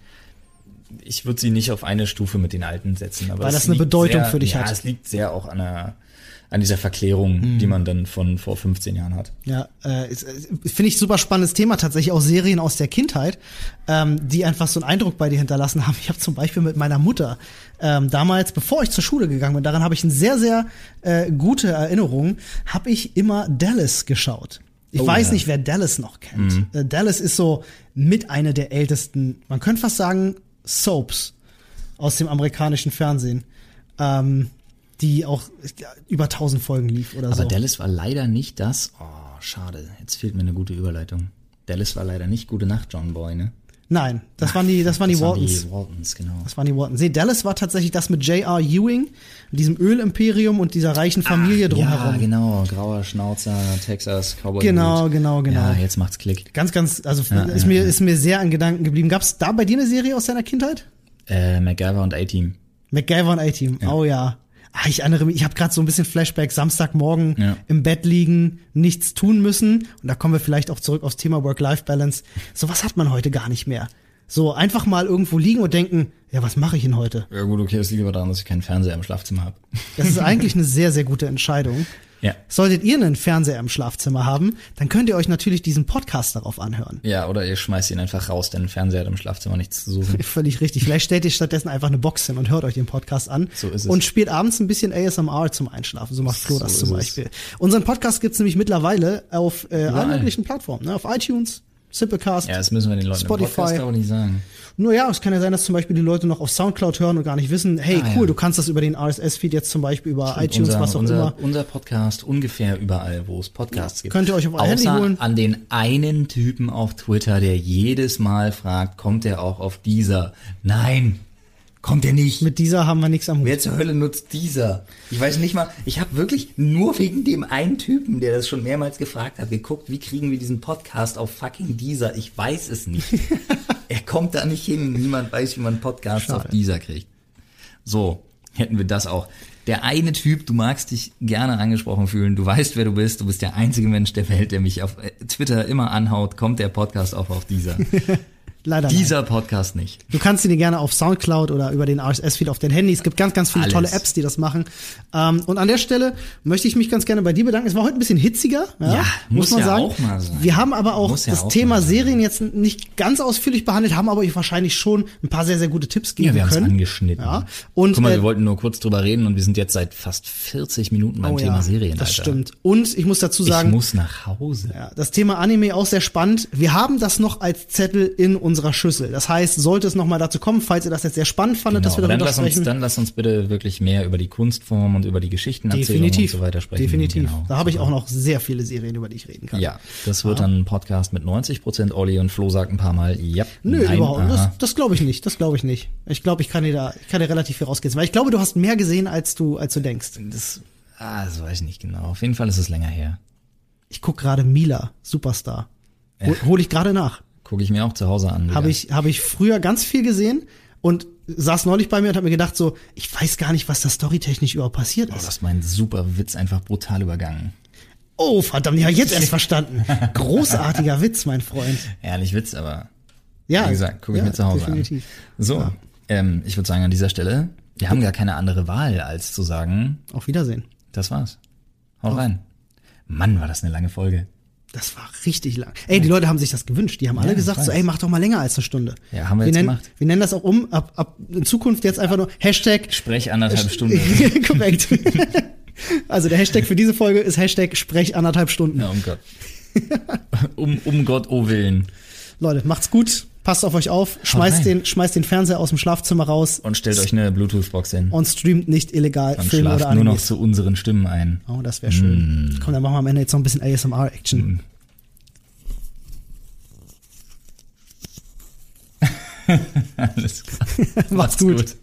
ich würde sie nicht auf eine Stufe mit den alten setzen. Aber Weil es das eine Bedeutung sehr, für dich ja, hat. es liegt sehr auch an der an dieser Verklärung, die man dann von vor 15 Jahren hat. Ja, äh, äh, finde ich super spannendes Thema tatsächlich auch Serien aus der Kindheit, ähm, die einfach so einen Eindruck bei dir hinterlassen haben. Ich habe zum Beispiel mit meiner Mutter ähm, damals, bevor ich zur Schule gegangen bin, daran habe ich eine sehr sehr äh, gute Erinnerung, habe ich immer Dallas geschaut. Ich Oh, weiß ja. nicht, wer Dallas noch kennt. Äh, Dallas ist so mit einer der ältesten, man könnte fast sagen Soaps aus dem amerikanischen Fernsehen. Ähm, die auch über 1000 Folgen lief oder Aber so. Dallas war leider nicht das. Oh, schade. Jetzt fehlt mir eine gute Überleitung. Dallas war leider nicht gute Nacht, John Boy, ne? Nein, das waren die, das waren die Das waren Waltons. die Waltons, genau. Das waren die Waltons. Nee, Dallas war tatsächlich das mit J.R. Ewing, diesem Ölimperium und dieser reichen Familie drumherum. Ja, genau. Grauer Schnauzer, Texas, Cowboy. Genau, genau, genau. Ja, jetzt macht's Klick. Ganz, ganz, also Ja, ist ja, mir, ja. ist mir sehr an Gedanken geblieben. Gab's da bei dir eine Serie aus deiner Kindheit? Äh, MacGyver und A-Team. MacGyver und A-Team. Oh ja. Ah, ich erinnere mich, ich habe gerade so ein bisschen Flashback, Samstagmorgen Ja. im Bett liegen, nichts tun müssen. Und da kommen wir vielleicht auch zurück aufs Thema Work-Life-Balance. Sowas hat man heute gar nicht mehr. So einfach mal irgendwo liegen und denken, ja, was mache ich denn heute? Ja gut, okay, das liegt aber daran, dass ich keinen Fernseher im Schlafzimmer habe. Das ist eigentlich eine sehr, sehr gute Entscheidung. Ja. Solltet ihr einen Fernseher im Schlafzimmer haben, dann könnt ihr euch natürlich diesen Podcast darauf anhören. Ja, oder ihr schmeißt ihn einfach raus, denn ein Fernseher hat im Schlafzimmer nichts zu suchen. Völlig richtig. Vielleicht stellt ihr stattdessen einfach eine Box hin und hört euch den Podcast an. So ist es. Und spielt abends ein bisschen ASMR zum Einschlafen. So macht Flo So das zum es. Beispiel. Unseren Podcast gibt's nämlich mittlerweile auf äh, allen möglichen Plattformen. Ne? Auf iTunes, Simplecast. Ja, das müssen wir den Leuten Spotify. im Podcast aber nicht sagen. Nur ja, es kann ja sein, dass zum Beispiel die Leute noch auf Soundcloud hören und gar nicht wissen, hey, Ah, cool, ja. du kannst das über den RSS-Feed jetzt zum Beispiel über iTunes, unser, was auch unser, immer. Unser Podcast ungefähr überall, wo es Podcasts gibt. Könnt ihr euch auf euer Handy holen. an den einen Typen auf Twitter, der jedes Mal fragt, kommt er auch auf dieser? Nein, kommt er nicht. Mit dieser haben wir nichts am Hut. Wer zur Hölle nutzt dieser? Ich weiß nicht mal, ich habe wirklich nur wegen dem einen Typen, der das schon mehrmals gefragt hat, geguckt, wie kriegen wir diesen Podcast auf fucking dieser? Ich weiß es nicht. er kommt da nicht hin. Niemand weiß, wie man Podcasts Schade. auf dieser kriegt. So, hätten wir das auch. Der eine Typ, du magst dich gerne angesprochen fühlen, du weißt, wer du bist, du bist der einzige Mensch der Welt, der mich auf äh, Twitter immer anhaut, kommt der Podcast auch auf dieser. Leider nein. dieser Podcast nicht. Du kannst ihn dir gerne auf Soundcloud oder über den RSS-Feed auf dein Handy. Es gibt ganz, ganz viele Alles. tolle Apps, die das machen. Ähm, und an der Stelle möchte ich mich ganz gerne bei dir bedanken. Es war heute ein bisschen hitziger, ja, Ja, muss ja auch mal sein. Wir haben aber auch Muss ja das auch Thema. Serien jetzt nicht ganz ausführlich behandelt, haben aber euch wahrscheinlich schon ein paar sehr, sehr gute Tipps geben Ja, wir haben es können. angeschnitten. Ja. Und Guck mal, äh, wir wollten nur kurz drüber reden und wir sind jetzt seit fast 40 Minuten beim oh Thema ja, Serien. Das Alter. stimmt. Und ich muss dazu Ich sagen, muss nach Hause. Ja, das Thema Anime auch sehr spannend. Wir haben das noch als Zettel in unserer Schüssel. Das heißt, sollte es noch mal dazu kommen, falls ihr das jetzt sehr spannend fandet, dass wir Genau, dann, darüber lass uns, sprechen. dann lass uns bitte wirklich mehr über die Kunstform und über die Geschichtenerzählung Definitiv. und so weiter sprechen. Definitiv. Genau. Da habe ich auch noch sehr viele Serien, über die ich reden kann. Ja, das wird dann ein Podcast mit 90% Olli und Flo sagt ein paar Mal, ja, Nö, nein, überhaupt. aha. Das, das glaube ich nicht. Das glaube ich nicht. Ich glaube, ich kann dir da, ich kann dir relativ viel rausgehen. Weil ich glaube, du hast mehr gesehen, als du, als du denkst. Das, ah, das weiß ich nicht genau. Auf jeden Fall ist es länger her. Ich guck gerade Mila, Superstar. Hol, hol ich gerade nach. Gucke ich mir auch zu Hause an. Habe ich, habe ich früher ganz viel gesehen und saß neulich bei mir und habe mir gedacht so, ich weiß gar nicht, was da storytechnisch überhaupt passiert Oh, ist. das ist mein super Witz einfach brutal übergangen. Oh, verdammt, ja, jetzt erst verstanden. Großartiger Witz, mein Freund. Nicht Witz, aber Ja, wie gesagt, gucke ich ja, mir zu Hause definitiv. an. So, Ja. ähm, ich würde sagen an dieser Stelle, wir haben gar keine andere Wahl, als zu sagen, Auf Wiedersehen. das war's. Haut rein. Mann, war das eine lange Folge. Das war richtig lang. Ey, die Leute haben sich das gewünscht. Die haben alle Ja, gesagt, so, ey, mach doch mal länger als eine Stunde. Ja, haben wir jetzt nennen, gemacht. Wir nennen das auch um, ab, ab in Zukunft jetzt einfach nur Hashtag Sprech anderthalb Stunden. korrekt. also der Hashtag für diese Folge ist Hashtag Sprech anderthalb Stunden. Ja, um Gott. um, um Gott, oh Willen. Leute, macht's gut, passt auf euch auf, schmeißt den, schmeißt den Fernseher aus dem Schlafzimmer raus Und stellt euch eine Bluetooth-Box hin. und streamt nicht illegal Und Filme oder schlaft nur noch zu unseren Stimmen ein. Oh, das wäre schön. Komm, dann machen wir am Ende jetzt noch ein bisschen ASMR-Action. Alles klar. Macht's gut.